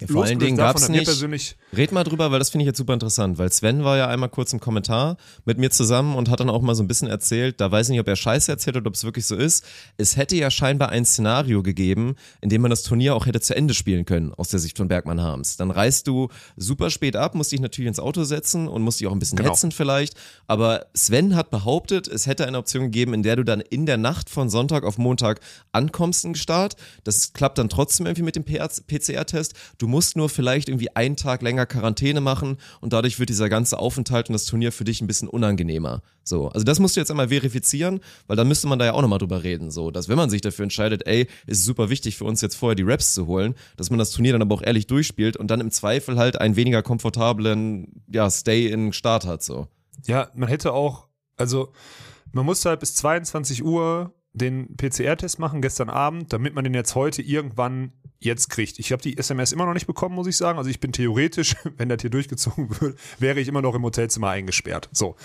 Ja, vor allen Dingen gab es nicht. persönlich Red mal drüber, weil das finde ich jetzt super interessant, weil Sven war ja einmal kurz im Kommentar mit mir zusammen und hat dann auch mal so ein bisschen erzählt, da weiß ich nicht, ob er Scheiße erzählt oder ob es wirklich so ist. Es hätte ja scheinbar ein Szenario gegeben, in dem man das Turnier auch hätte zu Ende spielen können, aus der Sicht von Bergmann Harms. Dann reist du super spät ab, musst dich natürlich ins Auto setzen und musst dich auch ein bisschen Genau. hetzen vielleicht. Aber Sven hat behauptet, es hätte eine Option gegeben, in der du dann in der Nacht von Sonntag auf Montag ankommst in Start. Das klappt dann trotzdem irgendwie mit dem PCR-Test. Du musst nur vielleicht irgendwie einen Tag länger Quarantäne machen und dadurch wird dieser ganze Aufenthalt und das Turnier für dich ein bisschen unangenehmer. So, also das musst du jetzt einmal verifizieren, weil dann müsste man da ja auch nochmal drüber reden, so, dass wenn man sich dafür entscheidet, ey, ist super wichtig für uns jetzt vorher die Raps zu holen, dass man das Turnier dann aber auch ehrlich durchspielt und dann im Zweifel halt einen weniger komfortablen, ja, Stay in Start hat, so. Ja, man hätte auch, also man musste halt bis 22 Uhr den PCR-Test machen gestern Abend, damit man den jetzt heute irgendwann jetzt kriegt. Ich habe die SMS immer noch nicht bekommen, muss ich sagen. Also ich bin theoretisch, wenn das hier durchgezogen wird, wäre ich immer noch im Hotelzimmer eingesperrt. So.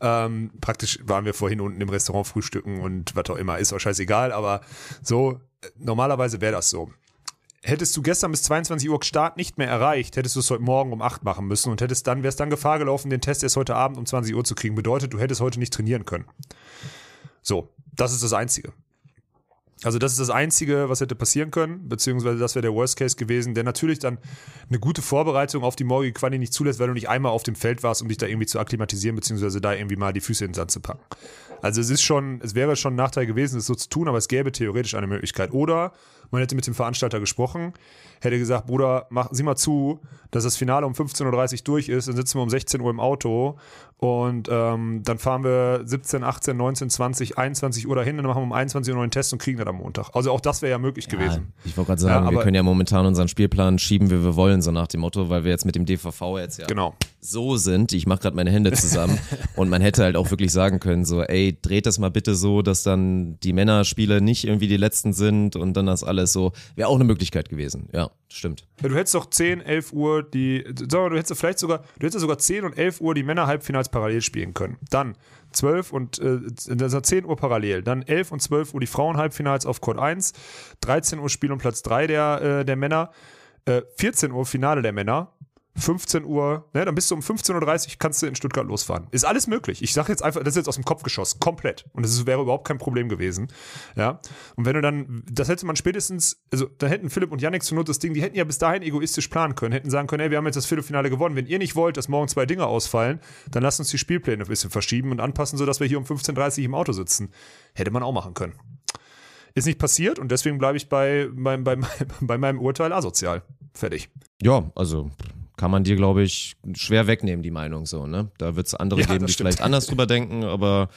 Ähm, praktisch waren wir vorhin unten im Restaurant frühstücken und was auch immer. Ist auch scheißegal, aber so, äh, normalerweise wäre das so. Hättest du gestern bis 22 Uhr Start nicht mehr erreicht, hättest du es heute Morgen um 8 machen müssen und hättest dann, wärst dann Gefahr gelaufen, den Test erst heute Abend um 20 Uhr zu kriegen. Bedeutet, du hättest heute nicht trainieren können. So, das ist das Einzige. Also das ist das Einzige, was hätte passieren können, beziehungsweise das wäre der Worst Case gewesen, der natürlich dann eine gute Vorbereitung auf die morgige Quali nicht zulässt, weil du nicht einmal auf dem Feld warst, um dich da irgendwie zu akklimatisieren, beziehungsweise da irgendwie mal die Füße in den Sand zu packen. Also es ist schon, es wäre schon ein Nachteil gewesen, das so zu tun, aber es gäbe theoretisch eine Möglichkeit. Oder man hätte mit dem Veranstalter gesprochen, hätte gesagt, Bruder, mach, sieh mal zu, dass das Finale um 15.30 Uhr durch ist, dann sitzen wir um 16 Uhr im Auto und ähm, dann fahren wir 17, 18, 19, 20, 21 Uhr dahin, dann machen wir um 21 Uhr einen Test und kriegen dann am Montag. Also auch das wäre ja möglich gewesen. Ich wollte gerade sagen, Ja, wir können ja momentan unseren Spielplan schieben, wie wir wollen, so nach dem Motto, weil wir jetzt mit dem DVV jetzt ja Genau. so sind. Ich mache gerade meine Hände zusammen und man hätte halt auch wirklich sagen können, so, ey, dreht das mal bitte so, dass dann die Männerspiele nicht irgendwie die letzten sind und dann das alles so, wäre auch eine Möglichkeit gewesen. Ja, stimmt. Du hättest doch 10, 11 Uhr die, sag mal, du hättest vielleicht sogar, du hättest sogar 10 und 11 Uhr die Männer-Halbfinals parallel spielen können. Dann 12 und, äh, also 10 Uhr parallel. Dann 11 und 12 Uhr die Frauen-Halbfinals auf Court 1. 13 Uhr Spiel um Platz 3 der, äh, der Männer. Äh, 14 Uhr Finale der Männer. 15 Uhr, ne, dann bist du um 15.30 Uhr, kannst du in Stuttgart losfahren. Ist alles möglich. Ich sage jetzt einfach, das ist jetzt aus dem Kopf geschossen, komplett. Und das wäre überhaupt kein Problem gewesen. Ja. Und wenn du dann, das hätte man spätestens, also da hätten Philipp und Yannick zur Not das Ding, die hätten ja bis dahin egoistisch planen können, hätten sagen können, ey, wir haben jetzt das Viertelfinale gewonnen. Wenn ihr nicht wollt, dass morgen zwei Dinge ausfallen, dann lasst uns die Spielpläne ein bisschen verschieben und anpassen, sodass wir hier um 15.30 Uhr im Auto sitzen. Hätte man auch machen können. Ist nicht passiert und deswegen bleibe ich bei, bei, bei, bei meinem Urteil asozial. Fertig. Ja, also kann man dir, glaube ich, schwer wegnehmen, die Meinung so, ne? Da wird es andere Ja, geben, die stimmt. vielleicht anders drüber denken, aber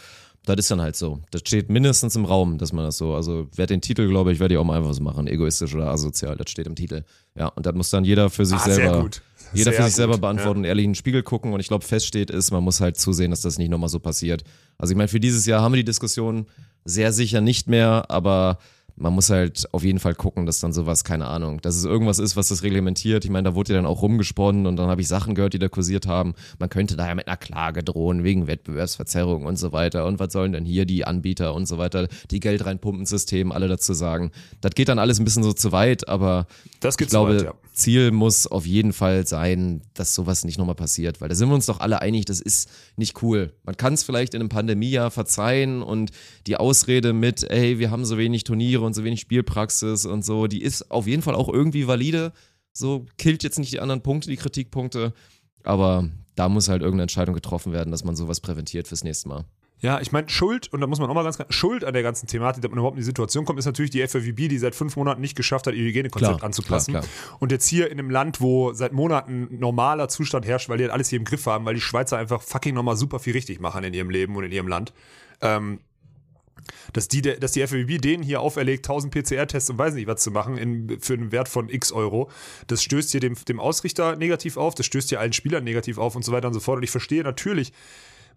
das ist dann halt so. Das steht mindestens im Raum, dass man das so, also wer den Titel, glaube ich, werde ich auch mal einfach so machen, egoistisch oder asozial, das steht im Titel. Ja, und das muss dann jeder für sich Ah, selber, jeder Sehr für sich selber gut, beantworten und ehrlich in den Spiegel gucken und ich glaube, feststeht ist, man muss halt zusehen, dass das nicht nochmal so passiert. Also ich meine, für dieses Jahr haben wir die Diskussion sehr sicher nicht mehr, aber man muss halt auf jeden Fall gucken, dass dann sowas, keine Ahnung, dass es irgendwas ist, was das reglementiert. Ich meine, da wurde ja dann auch rumgesponnen und dann habe ich Sachen gehört, die da kursiert haben. Man könnte da ja mit einer Klage drohen wegen Wettbewerbsverzerrung und so weiter. Und was sollen denn hier die Anbieter und so weiter, die Geld reinpumpen System, alle dazu sagen. Das geht dann alles ein bisschen so zu weit, aber Das ich glaube, weit, ja. Ziel muss auf jeden Fall sein, dass sowas nicht nochmal passiert, weil da sind wir uns doch alle einig, das ist nicht cool. Man kann es vielleicht in einem Pandemiejahr verzeihen und die Ausrede mit, ey, wir haben so wenig Turniere und so wenig Spielpraxis und so, die ist auf jeden Fall auch irgendwie valide. So killt jetzt nicht die anderen Punkte, die Kritikpunkte, aber da muss halt irgendeine Entscheidung getroffen werden, dass man sowas präventiert fürs nächste Mal. Ja, ich meine, Schuld, und da muss man auch mal ganz klar, Schuld an der ganzen Thematik, dass man überhaupt in die Situation kommt, ist natürlich die FFVB, die seit fünf Monaten nicht geschafft hat, ihr Hygienekonzept Klar, anzupassen. klar, Und jetzt hier in einem Land, wo seit Monaten normaler Zustand herrscht, weil die halt alles hier im Griff haben, weil die Schweizer einfach fucking nochmal super viel richtig machen in ihrem Leben und in ihrem Land. Ähm, dass die, dass die FWB denen hier auferlegt, 1000 PCR-Tests und weiß nicht was zu machen in, für einen Wert von x Euro. Das stößt hier dem, dem Ausrichter negativ auf, das stößt hier allen Spielern negativ auf und so weiter und so fort. Und ich verstehe natürlich,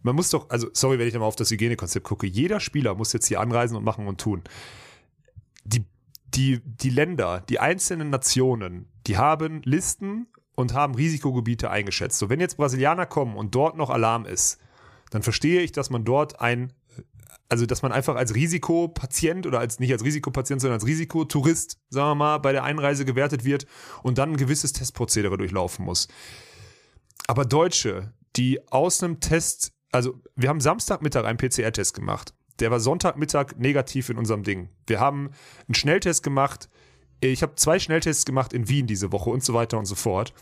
man muss doch, also sorry, wenn ich da mal auf das Hygienekonzept gucke, jeder Spieler muss jetzt hier anreisen und machen und tun. Die, die, die Länder, die einzelnen Nationen, die haben Listen und haben Risikogebiete eingeschätzt. So, wenn jetzt Brasilianer kommen und dort noch Alarm ist, dann verstehe ich, dass man dort ein also dass man einfach als Risikopatient oder als nicht als Risikopatient, sondern als Risikotourist, sagen wir mal, bei der Einreise gewertet wird und dann ein gewisses Testprozedere durchlaufen muss. Aber Deutsche, die aus einem Test, also wir haben Samstagmittag einen PCR-Test gemacht. Der war Sonntagmittag negativ in unserem Ding. Wir haben einen Schnelltest gemacht. Ich habe zwei Schnelltests gemacht in Wien diese Woche und so weiter und so fort.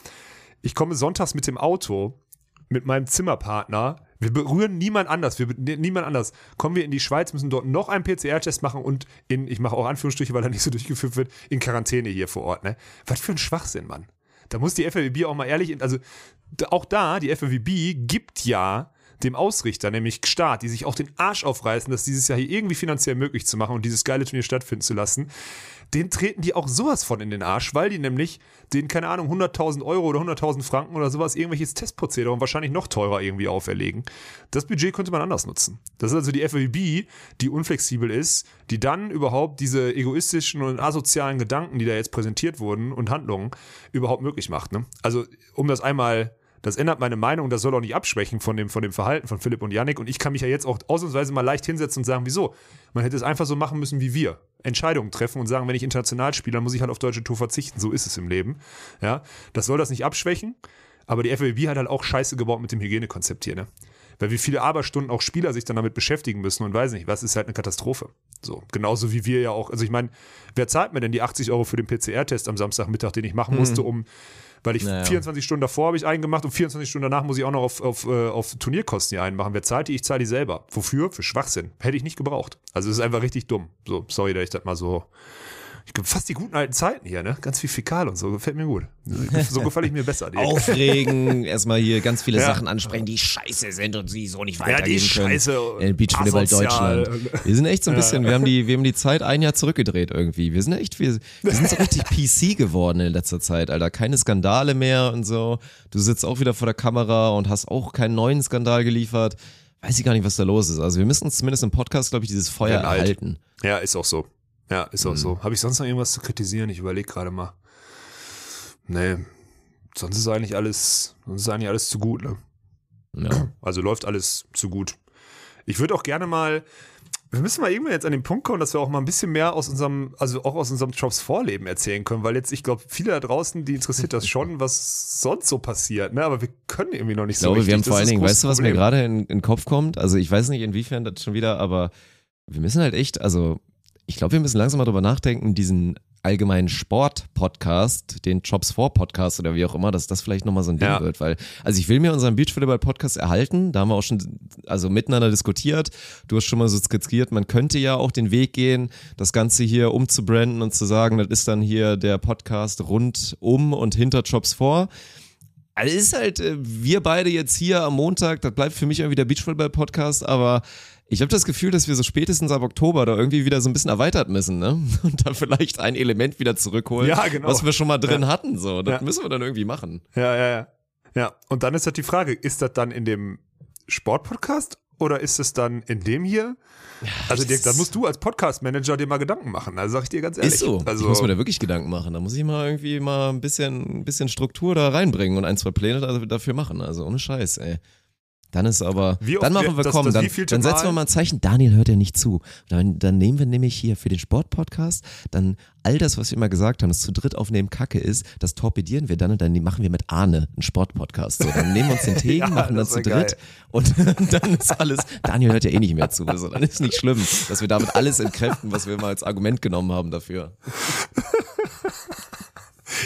Ich komme sonntags mit dem Auto mit meinem Zimmerpartner wir berühren niemand anders. Wir, niemand anders. Kommen wir in die Schweiz, müssen dort noch einen PCR-Test machen und in, ich mache auch Anführungsstriche, weil er nicht so durchgeführt wird, in Quarantäne hier vor Ort. Ne? Was für ein Schwachsinn, Mann. Da muss die FWB auch mal ehrlich, also auch da, die FWB gibt ja dem Ausrichter, nämlich Staat, die sich auch den Arsch aufreißen, das dieses Jahr hier irgendwie finanziell möglich zu machen und dieses geile Turnier stattfinden zu lassen, den treten die auch sowas von in den Arsch, weil die nämlich den, keine Ahnung, 100.000 Euro oder 100.000 Franken oder sowas, irgendwelches Testprozedere und wahrscheinlich noch teurer irgendwie auferlegen. Das Budget könnte man anders nutzen. Das ist also die FWB, die unflexibel ist, die dann überhaupt diese egoistischen und asozialen Gedanken, die da jetzt präsentiert wurden und Handlungen überhaupt möglich macht. Ne? Also, um das einmal das ändert meine Meinung, das soll auch nicht abschwächen von dem, von dem Verhalten von Philipp und Yannick. Und ich kann mich ja jetzt auch ausnahmsweise mal leicht hinsetzen und sagen, wieso? Man hätte es einfach so machen müssen wie wir. Entscheidungen treffen und sagen, wenn ich international spiele, dann muss ich halt auf deutsche Tour verzichten. So ist es im Leben. Ja, das soll das nicht abschwächen. Aber die FWB hat halt auch Scheiße gebaut mit dem Hygienekonzept hier, ne? Weil wie viele Aberstunden auch Spieler sich dann damit beschäftigen müssen und weiß nicht, was ist halt eine Katastrophe. So, genauso wie wir ja auch. Also ich meine, wer zahlt mir denn die 80 Euro für den PCR-Test am Samstagmittag, den ich machen musste, um weil ich naja. 24 Stunden davor habe ich einen gemacht und 24 Stunden danach muss ich auch noch auf, auf, äh, auf Turnierkosten hier einen machen. Wer zahlt die? Ich zahle die selber. Wofür? Für Schwachsinn. Hätte ich nicht gebraucht. Also es ist einfach richtig dumm. So, sorry, dass ich das mal so fast die guten alten Zeiten hier, ne? Ganz viel Fäkal und so, gefällt mir gut. So gefalle ich mir besser. Aufregen, erstmal hier ganz viele ja. Sachen ansprechen, die scheiße sind und sie so nicht weitergehen ja, die können. Scheiße. In Beachvolleyball Deutschland. Wir sind echt so ein bisschen, wir haben die, wir haben die Zeit ein Jahr zurückgedreht irgendwie. Wir sind echt, wir, wir sind so richtig PC geworden in letzter Zeit, Alter. Keine Skandale mehr und so. Du sitzt auch wieder vor der Kamera und hast auch keinen neuen Skandal geliefert. Weiß ich gar nicht, was da los ist. Also wir müssen uns zumindest im Podcast, glaube ich, dieses Feuer erhalten. Ja, ist auch so. Ja, ist auch mhm. so. Habe ich sonst noch irgendwas zu kritisieren? Ich überlege gerade mal. Nee, sonst ist eigentlich alles, sonst ist eigentlich alles zu gut, ne? Ja. Also läuft alles zu gut. Ich würde auch gerne mal, wir müssen mal irgendwann jetzt an den Punkt kommen, dass wir auch mal ein bisschen mehr aus unserem, also auch aus unserem Jobs Vorleben erzählen können, weil jetzt, ich glaube, viele da draußen, die interessiert das schon, was sonst so passiert, ne? Aber wir können irgendwie noch nicht ich so glaube, richtig. Wir haben vor allen Dingen, weißt du, was Problem. mir gerade in, in den Kopf kommt? Also ich weiß nicht, inwiefern das schon wieder, aber wir müssen halt echt, also ich glaube, wir müssen langsam mal drüber nachdenken, diesen allgemeinen Sport-Podcast, den Jobs 4 Podcast oder wie auch immer, dass das vielleicht nochmal so ein Ding ja. wird, weil, also ich will mir unseren Beachvolleyball-Podcast erhalten, da haben wir auch schon, also miteinander diskutiert, du hast schon mal so skizziert, man könnte ja auch den Weg gehen, das Ganze hier umzubranden und zu sagen, das ist dann hier der Podcast rund um und hinter Jobs 4. Also ist halt, äh, wir beide jetzt hier am Montag, das bleibt für mich irgendwie der Beachvolleyball-Podcast, aber ich habe das Gefühl, dass wir so spätestens ab Oktober da irgendwie wieder so ein bisschen erweitert müssen, ne? Und da vielleicht ein Element wieder zurückholen, ja, genau. was wir schon mal drin ja. hatten. So, das ja. müssen wir dann irgendwie machen. Ja, ja, ja. Ja, und dann ist halt die Frage, ist das dann in dem Sportpodcast oder ist es dann in dem hier? Also dir, da musst du als Podcast-Manager dir mal Gedanken machen. Also sag ich dir ganz ehrlich. Ist so. Also, ich muss mir da wirklich Gedanken machen. Da muss ich mal irgendwie mal ein bisschen, ein bisschen Struktur da reinbringen und ein, zwei Pläne dafür machen. Also ohne Scheiß, ey. Dann ist aber, wie dann machen wir, das, komm, das, dann, dann setzen wir mal ein Zeichen, Daniel hört ja nicht zu. Dann, dann nehmen wir nämlich hier für den Sportpodcast, dann all das, was wir immer gesagt haben, dass zu dritt aufnehmen Kacke ist, das torpedieren wir dann und dann machen wir mit Arne einen Sportpodcast. So, dann nehmen wir uns den Tee, ja, machen dann zu dritt geil. und dann ist alles, Daniel hört ja eh nicht mehr zu, also dann ist nicht schlimm, dass wir damit alles entkräften, was wir mal als Argument genommen haben dafür.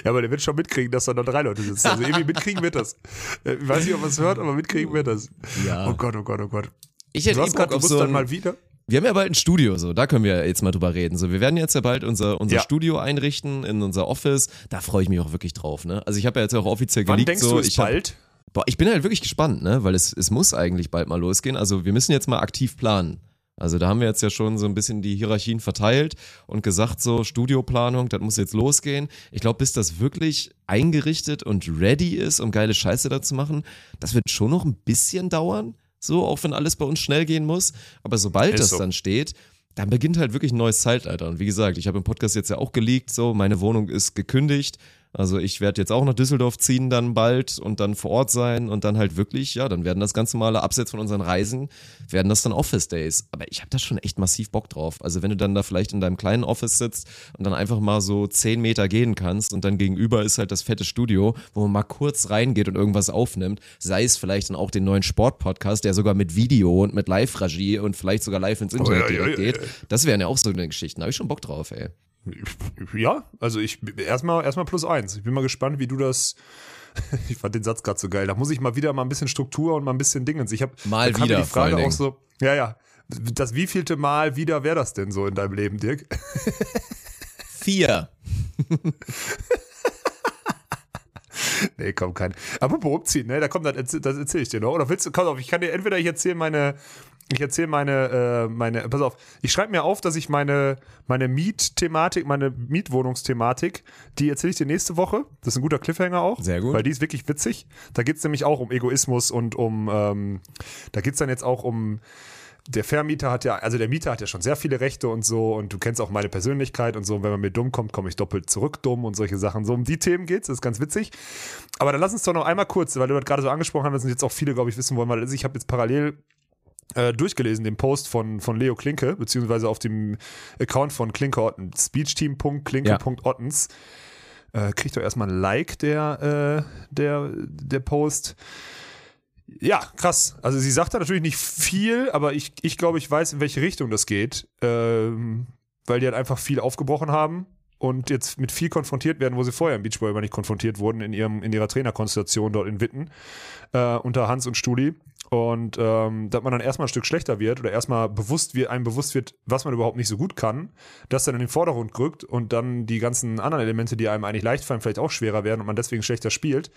Ja, aber der wird schon mitkriegen, dass da noch drei Leute sitzen. Also irgendwie mitkriegen wird das. Äh, ich weiß nicht, ob man es hört, aber mitkriegen wird das. Ja. Oh Gott, oh Gott, oh Gott. Ich hätte du hast grad, du musst so dann mal wieder. Wir haben ja bald ein Studio, so da können wir jetzt mal drüber reden. So, wir werden jetzt ja bald unser, unser ja. Studio einrichten in unser Office. Da freue ich mich auch wirklich drauf. Ne? Also ich habe ja jetzt auch offiziell Wann geleakt. denkst so, du, ist ich bald? Hab, boah, ich bin halt wirklich gespannt, ne? Weil es, es muss eigentlich bald mal losgehen. Also wir müssen jetzt mal aktiv planen. Also da haben wir jetzt ja schon so ein bisschen die Hierarchien verteilt und gesagt, so Studioplanung, das muss jetzt losgehen. Ich glaube, bis das wirklich eingerichtet und ready ist, um geile Scheiße da zu machen, das wird schon noch ein bisschen dauern. So, auch wenn alles bei uns schnell gehen muss. Aber sobald Ist das so. dann steht, dann beginnt halt wirklich ein neues Zeitalter. Und wie gesagt, ich habe im Podcast jetzt ja auch geleakt, so, meine Wohnung ist gekündigt. Also ich werde jetzt auch nach Düsseldorf ziehen dann bald und dann vor Ort sein und dann halt wirklich, ja, dann werden das ganz normale, abseits von unseren Reisen, werden das dann Office Days. Aber ich habe da schon echt massiv Bock drauf. Also wenn du dann da vielleicht in deinem kleinen Office sitzt und dann einfach mal so zehn Meter gehen kannst und dann gegenüber ist halt das fette Studio, wo man mal kurz reingeht und irgendwas aufnimmt, sei es vielleicht dann auch den neuen Sportpodcast, der sogar mit Video und mit Live-Regie und vielleicht sogar live ins Internet Oh, ja, ja, direkt ja, geht. Das wären ja auch so eine Geschichten. Da habe ich schon Bock drauf, ey. Ja, also ich erstmal erstmal plus eins. Ich bin mal gespannt, wie du das. Ich fand den Satz gerade so geil. Da muss ich mal wieder mal ein bisschen Struktur und mal ein bisschen Dingens. Ich habe Mal wieder, die Frage auch so. Ja, ja. Das wievielte Mal wieder wäre das denn so in deinem Leben, Dirk? Vier. Nee, komm, kein. Apropos umziehen, ne? Da kommt, das, erzähl- das erzähle ich dir noch. Oder willst du, komm auf, ich kann dir entweder ich erzähle meine, ich erzähle meine, äh, meine, pass auf, ich schreibe mir auf, dass ich meine, meine Mietthematik, meine Mietwohnungsthematik, die erzähle ich dir nächste Woche. Das ist ein guter Cliffhanger auch. Sehr gut. Weil die ist wirklich witzig. Da geht's nämlich auch um Egoismus und um, ähm, da geht's dann jetzt auch um, der Vermieter hat ja, also der Mieter hat ja schon sehr viele Rechte und so und du kennst auch meine Persönlichkeit und so. Und wenn man mir dumm kommt, komme ich doppelt zurück dumm und solche Sachen. So um die Themen geht's, das ist ganz witzig. Aber dann lass uns doch noch einmal kurz, weil du das gerade so angesprochen hast, und jetzt auch viele, glaube ich, wissen wollen, weil ich habe jetzt parallel äh, durchgelesen, den Post von, von Leo Klinke, beziehungsweise auf dem Account von Klinke Ottens, speechteam.klinke.ottens. Äh, kriegt doch erstmal ein Like, der, äh, der, der Post. Ja, krass. Also sie sagt da natürlich nicht viel, aber ich, ich glaube, ich weiß, in welche Richtung das geht. Ähm, weil die halt einfach viel aufgebrochen haben und jetzt mit viel konfrontiert werden, wo sie vorher im Beachvolleyball nicht konfrontiert wurden, in, ihrem, in ihrer Trainerkonstellation dort in Witten, äh, unter Hans und Studi. Und ähm, dass man dann erstmal ein Stück schlechter wird oder erstmal bewusst wird, einem bewusst wird, was man überhaupt nicht so gut kann, das dann in den Vordergrund rückt und dann die ganzen anderen Elemente, die einem eigentlich leicht fallen, vielleicht auch schwerer werden und man deswegen schlechter spielt.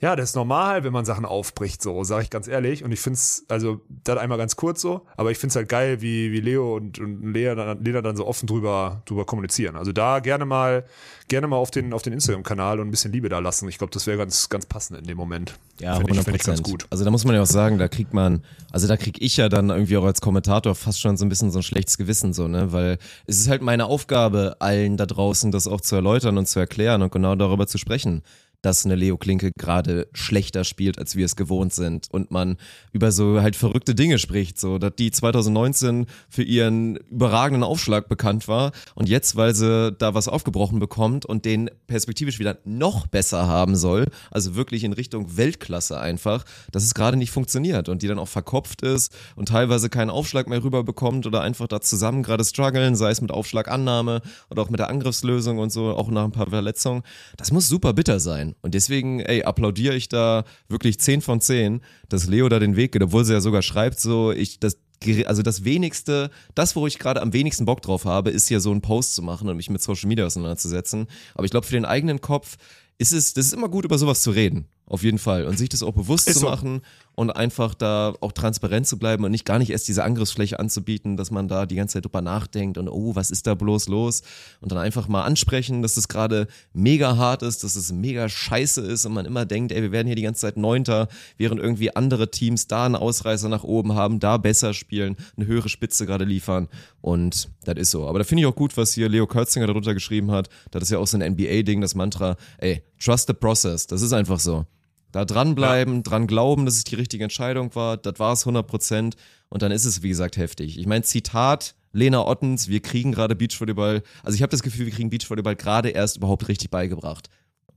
Ja, das ist normal, wenn man Sachen aufbricht, so, sage ich ganz ehrlich. Und ich finde es, also, das einmal ganz kurz so, aber ich finde es halt geil, wie, wie Leo und, und Lea, dann, Lena dann so offen drüber, drüber kommunizieren. Also da gerne mal, gerne mal auf den, auf den Instagram-Kanal und ein bisschen Liebe da lassen. Ich glaube, das wäre ganz, ganz passend in dem Moment. Ja, Find 100 ich, find ich ganz gut. Also da muss man ja auch sagen, da kriegt man, also da krieg ich ja dann irgendwie auch als Kommentator fast schon so ein bisschen so ein schlechtes Gewissen so, ne, weil es ist halt meine Aufgabe, allen da draußen das auch zu erläutern und zu erklären und genau darüber zu sprechen dass eine Leo Klinke gerade schlechter spielt, als wir es gewohnt sind und man über so halt verrückte Dinge spricht, so dass die 2019 für ihren überragenden Aufschlag bekannt war und jetzt, weil sie da was aufgebrochen bekommt und den perspektivisch wieder noch besser haben soll, also wirklich in Richtung Weltklasse einfach, dass es gerade nicht funktioniert und die dann auch verkopft ist und teilweise keinen Aufschlag mehr rüber bekommt oder einfach da zusammen gerade strugglen, sei es mit Aufschlagannahme oder auch mit der Angriffslösung und so, auch nach ein paar Verletzungen. Das muss super bitter sein. Und deswegen, ey, applaudiere ich da wirklich 10 von 10, dass Leo da den Weg geht, obwohl sie ja sogar schreibt, so, ich, das, also das wenigste, das, wo ich gerade am wenigsten Bock drauf habe, ist hier so einen Post zu machen und mich mit Social Media auseinanderzusetzen. Aber ich glaube, für den eigenen Kopf ist es, das ist immer gut, über sowas zu reden. Auf jeden Fall. Und sich das auch bewusst Ist zu so. machen und einfach da auch transparent zu bleiben und nicht gar nicht erst diese Angriffsfläche anzubieten, dass man da die ganze Zeit drüber nachdenkt und oh, was ist da bloß los? Und dann einfach mal ansprechen, dass es gerade mega hart ist, dass es mega scheiße ist und man immer denkt, ey, wir werden hier die ganze Zeit Neunter, während irgendwie andere Teams da einen Ausreißer nach oben haben, da besser spielen, eine höhere Spitze gerade liefern. Und das ist so. Aber da finde ich auch gut, was hier Leo Kürzinger darunter geschrieben hat. Das ist ja auch so ein NBA-Ding, das Mantra, ey, trust the process. Das ist einfach so. Da dranbleiben, dran glauben, dass es die richtige Entscheidung war. Das war es 100 Prozent. Und dann ist es, wie gesagt, heftig. Ich meine, Zitat Lena Ottens, wir kriegen gerade Beachvolleyball. Also ich habe das Gefühl, wir kriegen Beachvolleyball gerade erst überhaupt richtig beigebracht.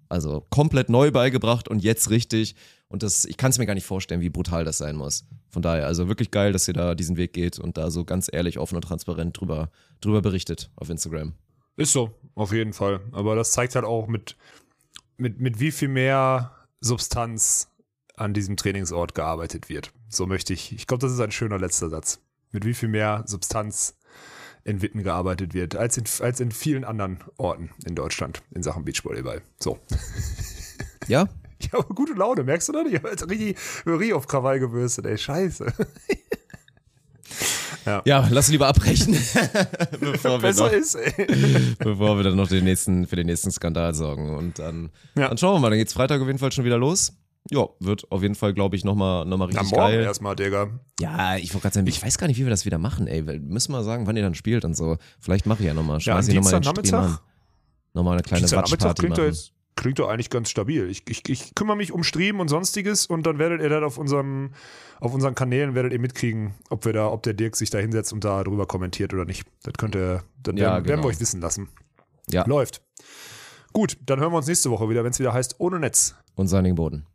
Also komplett neu beigebracht und jetzt richtig. Und das, ich kann es mir gar nicht vorstellen, wie brutal das sein muss. Von daher, also wirklich geil, dass ihr da diesen Weg geht und da so ganz ehrlich, offen und transparent drüber, drüber berichtet auf Instagram. Ist so, auf jeden Fall. Aber das zeigt halt auch mit, mit, mit wie viel mehr Substanz an diesem Trainingsort gearbeitet wird. So möchte ich. Ich glaube, das ist ein schöner letzter Satz. Mit wie viel mehr Substanz in Witten gearbeitet wird, als in, als in vielen anderen Orten in Deutschland in Sachen Beachvolleyball. So. Ja? Ich habe gute Laune, merkst du das? Ich habe jetzt richtig, richtig auf Krawall gebürstet, ey, scheiße. Ja, lass lieber abbrechen, bevor, wir noch, bevor wir dann noch den nächsten, für den nächsten Skandal sorgen. Und dann, Ja. dann schauen wir mal, dann geht's Freitag auf jeden Fall schon wieder los. Ja, wird auf jeden Fall, glaube ich, nochmal noch mal Na, richtig morgen geil. erstmal, Digga. Ja, ich wollte gerade sagen, ich weiß gar nicht, wie wir das wieder machen, ey. Wir müssen mal sagen, wann ihr dann spielt und so. Vielleicht mache ich ja nochmal. Ja, am Schmeiß ich nochmal eine kleine doch, machen. jetzt, klingt doch eigentlich ganz stabil. Ich, ich, ich kümmere mich um Stream und sonstiges und dann werdet ihr dann auf unseren, auf unseren Kanälen werdet ihr mitkriegen, ob wir da, ob der Dirk sich da hinsetzt und da drüber kommentiert oder nicht. Das könnt ihr, dann Ja, werden, werden genau. wir euch wissen lassen. Ja. Läuft. Gut, dann hören wir uns nächste Woche wieder, wenn es wieder heißt, ohne Netz. Und Sanning Boden.